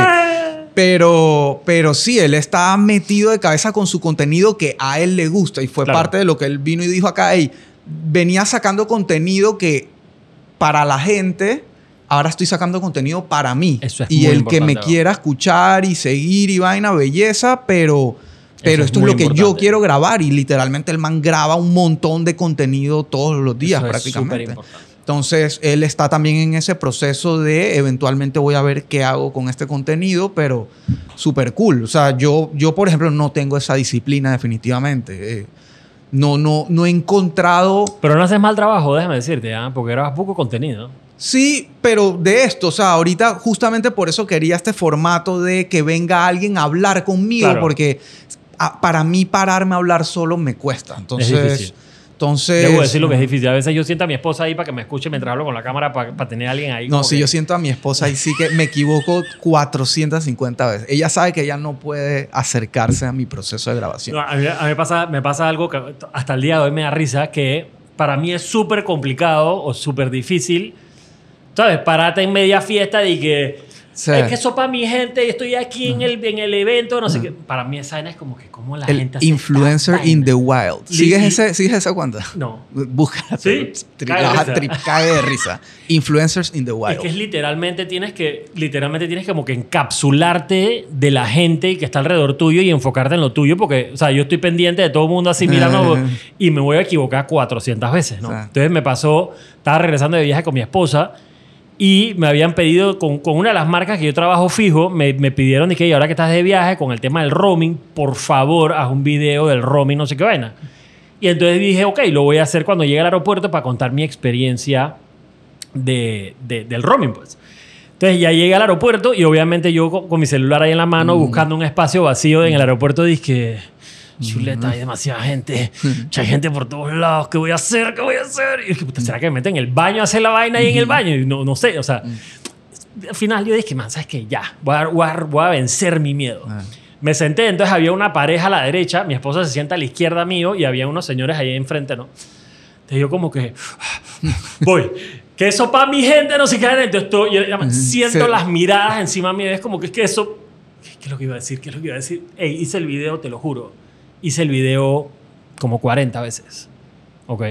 Pero, pero sí, él está metido de cabeza con su contenido que a él le gusta y fue Claro. parte de lo que él vino y dijo acá. "Ey, venía sacando contenido que para la gente, ahora estoy sacando contenido para mí. Eso es y muy el que me quiera escuchar y seguir y vaina, belleza, pero, pero es esto es muy lo que yo importante. quiero grabar y literalmente el man graba un montón de contenido todos los días Eso es prácticamente. superimportante. Entonces, él está también en ese proceso de eventualmente voy a ver qué hago con este contenido, pero súper cool. O sea, yo, yo, por ejemplo, no tengo esa disciplina definitivamente. Eh, no, no, no he encontrado... Pero no haces mal trabajo, déjame decirte, ¿ah? porque grabas poco contenido. Sí, pero de esto, o sea, ahorita justamente por eso quería este formato de que venga alguien a hablar conmigo, Claro. porque a- para mí pararme a hablar solo me cuesta. Entonces, difícil. Entonces Debo decir lo que es difícil. A veces yo siento a mi esposa ahí para que me escuche mientras hablo con la cámara para, para tener a alguien ahí. No, si que- yo siento a mi esposa y sí que me equivoco 450 veces. Ella sabe que ella no puede acercarse a mi proceso de grabación. No, a mí, a mí me, pasa, me pasa algo que hasta el día de hoy me da risa, que para mí es súper complicado o súper difícil, ¿sabes? Parate en media fiesta y que... Sí. Es que eso para mi gente, estoy aquí en el, en el evento, no sé qué. Para mí esa vaina es como que cómo la El gente hace influencer in vaina. the wild. ¿Sigues, ese, ¿Sigues esa cuenta? No. [laughs] Búscala. ¿Sí? Cague de risa. Influencers in the wild. Es que es literalmente tienes que, literalmente tienes como que encapsularte de la gente que está alrededor tuyo y enfocarte en lo tuyo, porque, o sea, yo estoy pendiente de todo el mundo así mirando y me voy a equivocar 400 veces, ¿no? Entonces me pasó, estaba regresando de viaje con mi esposa y me habían pedido, con, con una de las marcas que yo trabajo fijo, me, me pidieron, dije, y ahora que estás de viaje con el tema del roaming, por favor, haz un video del roaming, no sé qué vaina. Y entonces dije, ok, lo voy a hacer cuando llegue al aeropuerto para contar mi experiencia de, de- del roaming, pues. Entonces ya llegué al aeropuerto y obviamente yo con, con mi celular ahí en la mano buscando un espacio vacío en el aeropuerto dije, chuleta, hay demasiada gente, mucha gente por todos lados, ¿qué voy a hacer? ¿Qué voy a hacer? Y dije, puta, ¿será que me meten en el baño a hacer la vaina ahí en el baño? Y no, no sé, o sea, al final yo dije, man, ¿sabes qué? Ya, voy a, voy a- voy a vencer mi miedo. Ah. Me senté, entonces había una pareja a la derecha, mi esposa se sienta a la izquierda mío y había unos señores ahí enfrente, ¿no? Entonces yo como que, voy, que eso para mi gente no se cae. Entonces estoy, yo, yo siento Sí. las miradas encima mío, es como que es que eso, ¿qué es lo que iba a decir? ¿Qué es lo que iba a decir? Ey, hice el video, te lo juro, hice el video como 40 veces, ¿ok?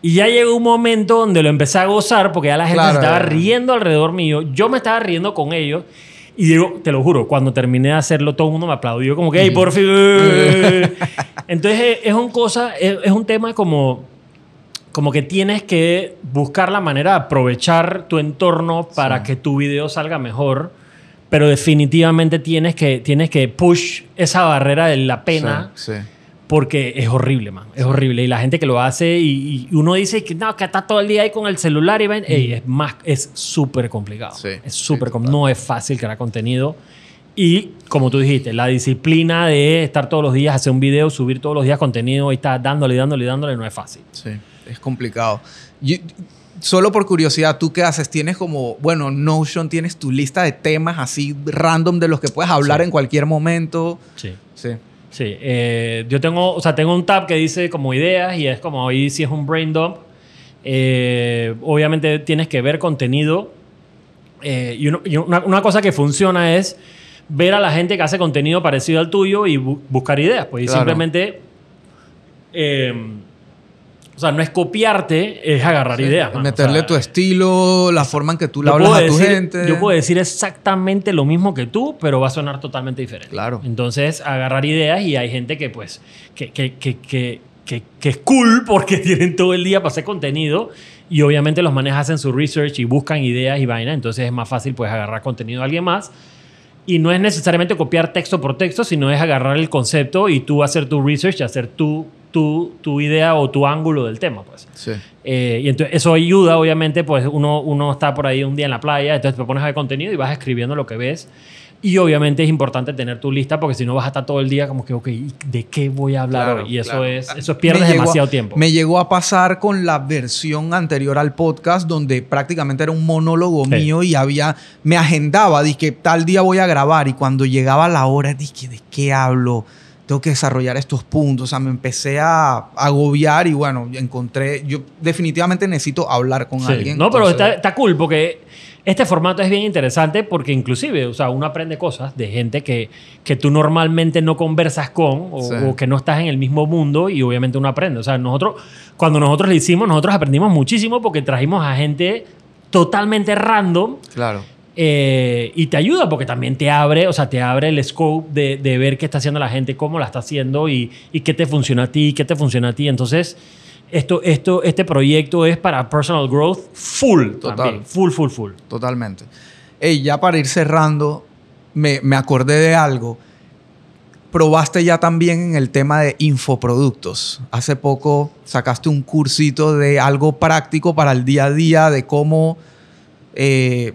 Y ya llegó un momento donde lo empecé a gozar porque ya la gente Claro, se estaba riendo alrededor mío. Yo me estaba riendo con ellos. Y digo, te lo juro, cuando terminé de hacerlo, todo el mundo me aplaudió como que, hey, por fin. eh". [laughs] Entonces, es, un cosa, es, es un tema como, como que tienes que buscar la manera de aprovechar tu entorno para que tu video salga mejor. Pero definitivamente tienes que, tienes que push esa barrera de la pena Sí, sí. porque es horrible, man. Es horrible. Y la gente que lo hace y, y uno dice que no, que está todo el día ahí con el celular y ven, ey, es más, es súper complicado. Sí, es sí, súper com- total. No es fácil crear contenido. Y como tú dijiste, la disciplina de estar todos los días, hacer un video, subir todos los días contenido y estar dándole, dándole, dándole, no es fácil. Sí, es complicado. Y- solo por curiosidad, ¿tú qué haces? Tienes como, bueno, Notion, tienes tu lista de temas así random de los que puedes hablar Sí. en cualquier momento. Sí. Sí. Sí, eh, yo tengo, o sea, tengo un tab que dice como ideas y es como ahí si es un brain dump. Eh, obviamente tienes que ver contenido eh, y, uno- y una, una cosa que funciona es ver a la gente que hace contenido parecido al tuyo y bu- buscar ideas. Pues y Claro. simplemente, eh, o sea, no es copiarte, es agarrar ideas. man. O Meterle sea, tu estilo, la forma en que tú le hablas a tu decir- gente. Yo puedo decir exactamente lo mismo que tú, pero va a sonar totalmente diferente. Claro. Entonces, agarrar ideas y hay gente que, pues, que, que, que, que, que- que es cool porque [laughs] tienen todo el día para hacer contenido y obviamente los manes hacen su research y buscan ideas y vaina. Entonces, es más fácil, pues, agarrar contenido de alguien más. Y no es necesariamente copiar texto por texto, sino es agarrar el concepto y tú hacer tu research y hacer tu, tu, tu idea o tu ángulo del tema, pues. Sí. Eh, y entonces eso ayuda, obviamente, pues uno, uno está por ahí un día en la playa, entonces te pones a ver contenido y vas escribiendo lo que ves. Y obviamente es importante tener tu lista porque si no vas a estar todo el día como que, ok, ¿y ¿de qué voy a hablar Claro, hoy? Y eso claro. es, eso pierdes llegó demasiado tiempo. Me llegó a pasar con la versión anterior al podcast donde prácticamente era un monólogo Sí. mío y había me agendaba, dije tal día voy a grabar y cuando llegaba la hora dije de qué hablo, tengo que desarrollar estos puntos, o sea, me empecé a agobiar y bueno, encontré yo definitivamente necesito hablar con Sí. alguien. No, pero está, está cool porque este formato es bien interesante porque inclusive, o sea, uno aprende cosas de gente que, que tú normalmente no conversas con o, Sí. o que no estás en el mismo mundo y obviamente uno aprende. O sea, nosotros, cuando nosotros lo hicimos, nosotros aprendimos muchísimo porque trajimos a gente totalmente random Claro. Eh, y te ayuda porque también te abre, o sea, te abre el scope de, de ver qué está haciendo la gente, cómo la está haciendo y, y qué te funciona a ti, qué te funciona a ti. Entonces, esto, esto, este proyecto es para personal growth full. Total. también. Full, full, full. Totalmente. Ey, ya para ir cerrando, me, me acordé de algo. Probaste ya también en el tema de infoproductos. Hace poco sacaste un cursito de algo práctico para el día a día, de cómo eh,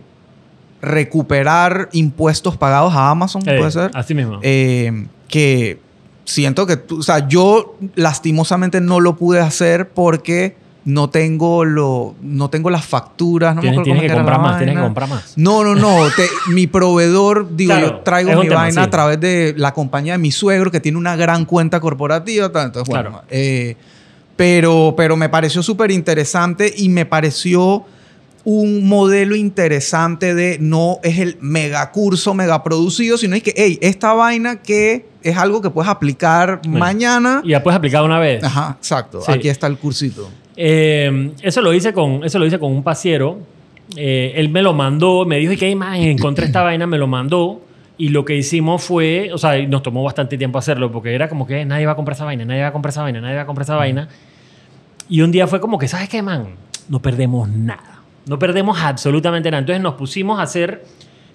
recuperar impuestos pagados a Amazon, Eh, puede ser. Así mismo. Eh, que siento que tú, o sea, yo lastimosamente no lo pude hacer porque no tengo lo, no tengo las facturas, no tienes que comprar más, tienes que comprar más. No, no, no. te- [laughs] mi proveedor, digo, Claro, yo traigo mi tema, vaina sí. a través de la compañía de mi suegro, que tiene una gran cuenta corporativa. Entonces, bueno, Claro. eh, pero, pero me pareció súper interesante y me pareció un modelo interesante de no es el mega curso, mega producido, sino es que, hey, esta vaina que es algo que puedes aplicar mañana. Y ya puedes aplicar una vez. Ajá, exacto. Sí. Aquí está el cursito. Eh, eso, lo hice con, eso lo hice con un pasiero. Eh, él me lo mandó, me dijo, ¿y qué más? Encontré esta vaina, me lo mandó. Y lo que hicimos fue, o sea, nos tomó bastante tiempo hacerlo, porque era como que nadie va a comprar esa vaina, nadie va a comprar esa vaina, nadie va a comprar esa vaina. Y un día fue como que, ¿sabes qué, man? No perdemos nada. No perdemos absolutamente nada. Entonces nos pusimos a hacer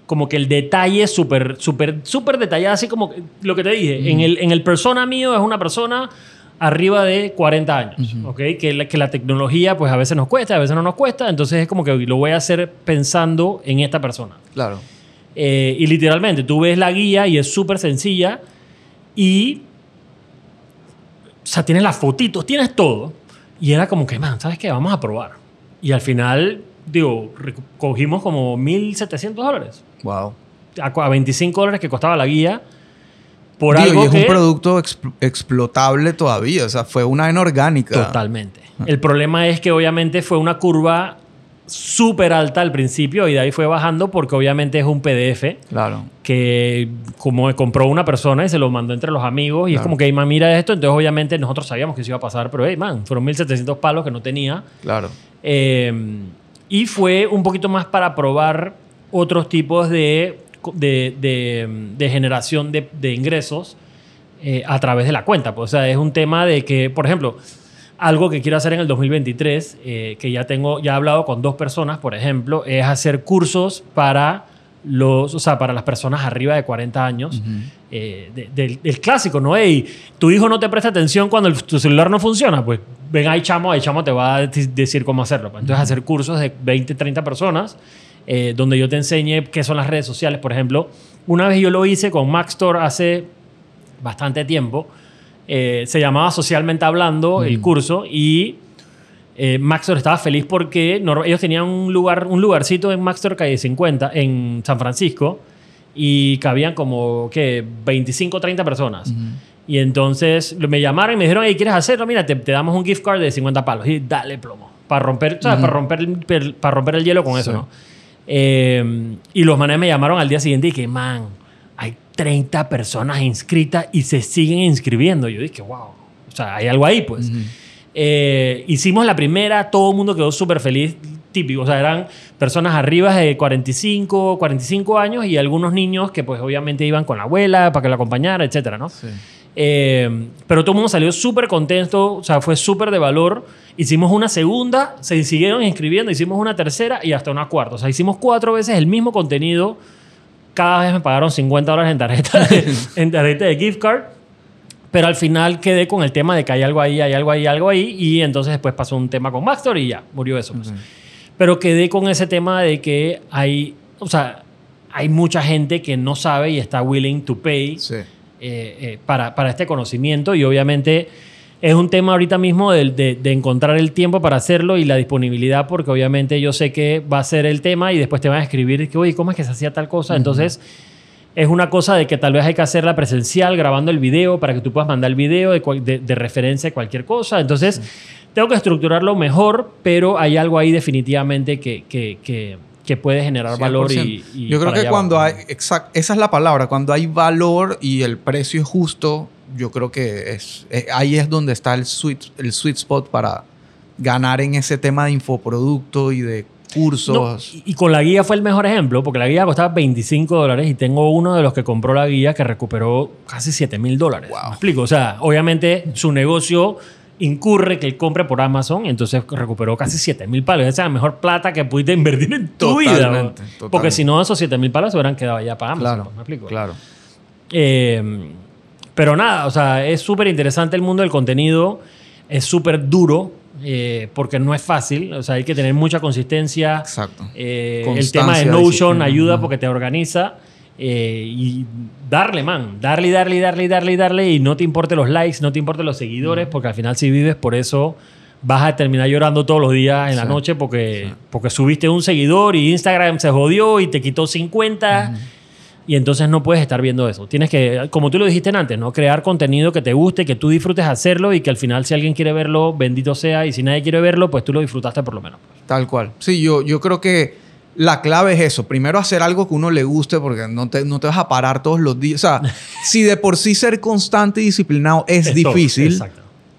como que el detalle súper, súper, súper detallado, así como lo que te dije. En, el, en el persona mío es una persona arriba de 40 años, ¿ok? Que la, que la tecnología pues a veces nos cuesta, a veces no nos cuesta, entonces es como que lo voy a hacer pensando en esta persona. Claro. Eh, y literalmente, tú ves la guía y es súper sencilla y... O sea, tienes las fotitos, tienes todo. Y era como que, man, ¿sabes qué? Vamos a probar. Y al final, digo, reco- cogimos como 1.700 dólares Wow. a, a 25 dólares que costaba la guía. por Digo, algo y es que... un producto expl- explotable todavía. O sea, fue una en orgánica. Totalmente. El problema es que obviamente fue una curva súper alta al principio y de ahí fue bajando porque obviamente es un PDF Claro. que como compró una persona y se lo mandó entre los amigos y es como que, hey, man, mira esto. Entonces obviamente nosotros sabíamos que eso iba a pasar, pero, hey, man, fueron 1.700 palos que no tenía. Claro. Eh, y fue un poquito más para probar otros tipos de, de, de- generación de, de ingresos eh, a través de la cuenta. Pues, o sea, es un tema de que, por ejemplo, algo que quiero hacer en el 2023, eh, que ya tengo, ya he hablado con dos personas, por ejemplo, es hacer cursos para los, o sea, para las personas arriba de 40 años. eh, de- del, del clásico, ¿no? Ey, tu hijo no te presta atención cuando el- tu celular no funciona, pues ven ahí chamo, ahí chamo te va a de- decir cómo hacerlo. pues. Entonces hacer cursos de 20, 30 personas eh, donde yo te enseñe qué son las redes sociales, por ejemplo. Una vez yo lo hice con Maxtor hace bastante tiempo. Eh, se llamaba Socialmente Hablando el curso y eh, Maxtor estaba feliz porque ellos tenían un, lugar, un lugarcito en Maxtor Calle 50 en San Francisco y cabían como que 25 30 personas. Y entonces me llamaron y me dijeron, hey, ¿quieres hacerlo? Mira, te, te damos un gift card de 50 palos. Y dale plomo. Para romper, ¿sabes? para romper, para romper el hielo con eso, Sí. ¿no? Eh, y los manes me llamaron al día siguiente y dije, man, hay 30 personas inscritas y se siguen inscribiendo. Yo dije, wow. O sea, hay algo ahí, pues. Eh, hicimos la primera, todo el mundo quedó súper feliz, típico. O sea, eran personas arriba de 45, 45 años y algunos niños que pues obviamente iban con la abuela para que la acompañara, etcétera, ¿no? Sí. Eh, pero todo el mundo salió súper contento, o sea, fue súper de valor. Hicimos una segunda, se siguieron inscribiendo, hicimos una tercera y hasta una cuarta. O sea, hicimos cuatro veces el mismo contenido. Cada vez me pagaron 50 dólares en tarjeta de, [laughs] en tarjeta de gift card. Pero al final quedé con el tema de que hay algo ahí, hay algo ahí, algo ahí. Y entonces después pasó un tema con Maxtor y ya, murió eso. pues. Pero quedé con ese tema de que hay, o sea, hay mucha gente que no sabe y está willing to pay Sí. eh, eh, para, para este conocimiento y obviamente es un tema ahorita mismo de, de- de encontrar el tiempo para hacerlo y la disponibilidad porque obviamente yo sé que va a ser el tema y después te van a escribir que, oye, ¿cómo es que se hacía tal cosa? Entonces es una cosa de que tal vez hay que hacerla presencial grabando el video para que tú puedas mandar el video de, de- de referencia a cualquier cosa. Entonces tengo que estructurarlo mejor, pero hay algo ahí definitivamente que, que, que- que puede generar valor y, 100%. y Yo creo que cuando hay, exact, esa es la palabra, cuando hay valor y el precio es justo, yo creo que es, eh, ahí es donde está el sweet, el sweet spot para ganar en ese tema de infoproducto y de cursos. y, y con la guía fue el mejor ejemplo, porque la guía costaba 25 dólares y tengo uno de los que compró la guía que recuperó casi 7 mil dólares. Wow. ¿Me explico? O sea, obviamente su negocio incurre que él compre por Amazon y entonces recuperó casi 7 mil palos. Esa es la mejor plata que pudiste invertir en tu vida. Totalmente, ¿no? totalmente. Porque si no, esos 7 mil palos se hubieran quedado ya para Amazon. claro, ¿Me explico? claro. Eh, pero nada, o sea, es súper interesante el mundo del contenido. Es súper duro eh, porque no es fácil. O sea, hay que tener mucha consistencia. Exacto. Eh, el tema de Notion ayuda porque te organiza. eh, y darle, man. Darle, darle, darle, darle, darle. Y no te importe los likes, no te importe los seguidores, porque al final si vives por eso vas a terminar llorando todos los días en la noche porque, porque subiste un seguidor y Instagram se jodió y te quitó 50. Y entonces no puedes estar viendo eso. Tienes que, como tú lo dijiste antes, ¿no? Crear contenido que te guste, que tú disfrutes hacerlo y que al final si alguien quiere verlo, bendito sea. Y si nadie quiere verlo, pues tú lo disfrutaste por lo menos. Tal cual. Sí, yo, yo creo que la clave es eso. Primero hacer algo que uno le guste porque no te, no te vas a parar todos los días. O sea, [laughs] si de por sí ser constante y disciplinado es, difícil,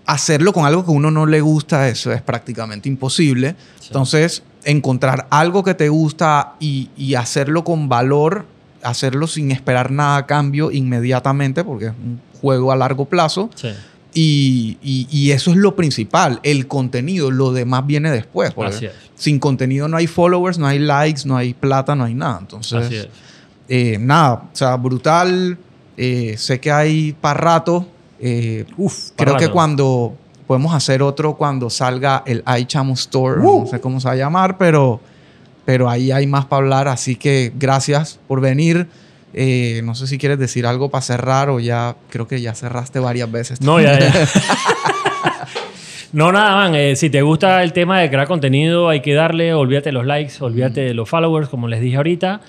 hacerlo con algo que uno no le gusta, eso es prácticamente imposible. Entonces, encontrar algo que te gusta y, y hacerlo con valor, hacerlo sin esperar nada a cambio inmediatamente, porque es un juego a largo plazo. Sí. Y, y- y eso es lo principal, el contenido, lo demás viene después. porque. Sin contenido no hay followers, no hay likes, no hay plata, no hay nada. Entonces, eh, nada, o sea, brutal. Eh, sé que hay para rato. Eh, Uf, creo que cuando podemos hacer otro cuando salga el iChamo Store, Uh. no sé cómo se va a llamar, pero, pero ahí hay más para hablar. Así que gracias por venir. Eh, no sé si quieres decir algo para cerrar o ya creo que ya cerraste varias veces. No, ya, ya. [laughs] no, nada, man. eh, si te gusta el tema de crear contenido, hay que darle. Olvídate de los likes, olvídate de los followers, como les dije ahorita.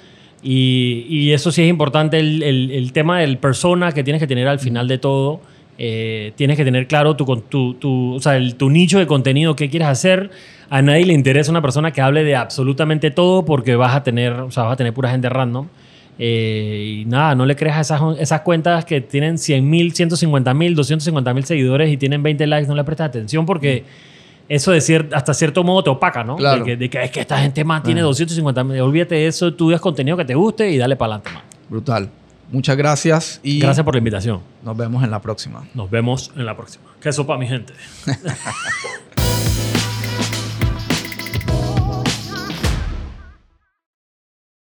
Y, y eso sí es importante, el, el- el tema del persona que tienes que tener al final de todo. Eh, tienes que tener claro tu, tu, tu- o sea, el- tu nicho de contenido, qué quieres hacer. A nadie le interesa una persona que hable de absolutamente todo porque vas a tener, o sea, vas a tener pura gente random. Eh, y nada, no le creas a esas, esas cuentas que tienen 100 mil, 150 mil, 250 mil seguidores y tienen 20 likes, no le prestas atención porque eso de cier- hasta cierto modo te opaca, ¿no? Claro. De, que, de que es que esta gente más tiene 250 mil. Olvídate de eso, tú das contenido que te guste y dale para adelante. Brutal. Muchas gracias y Gracias por la invitación. nos vemos en la próxima. Nos vemos en la próxima. Qué sopa, mi gente. [laughs]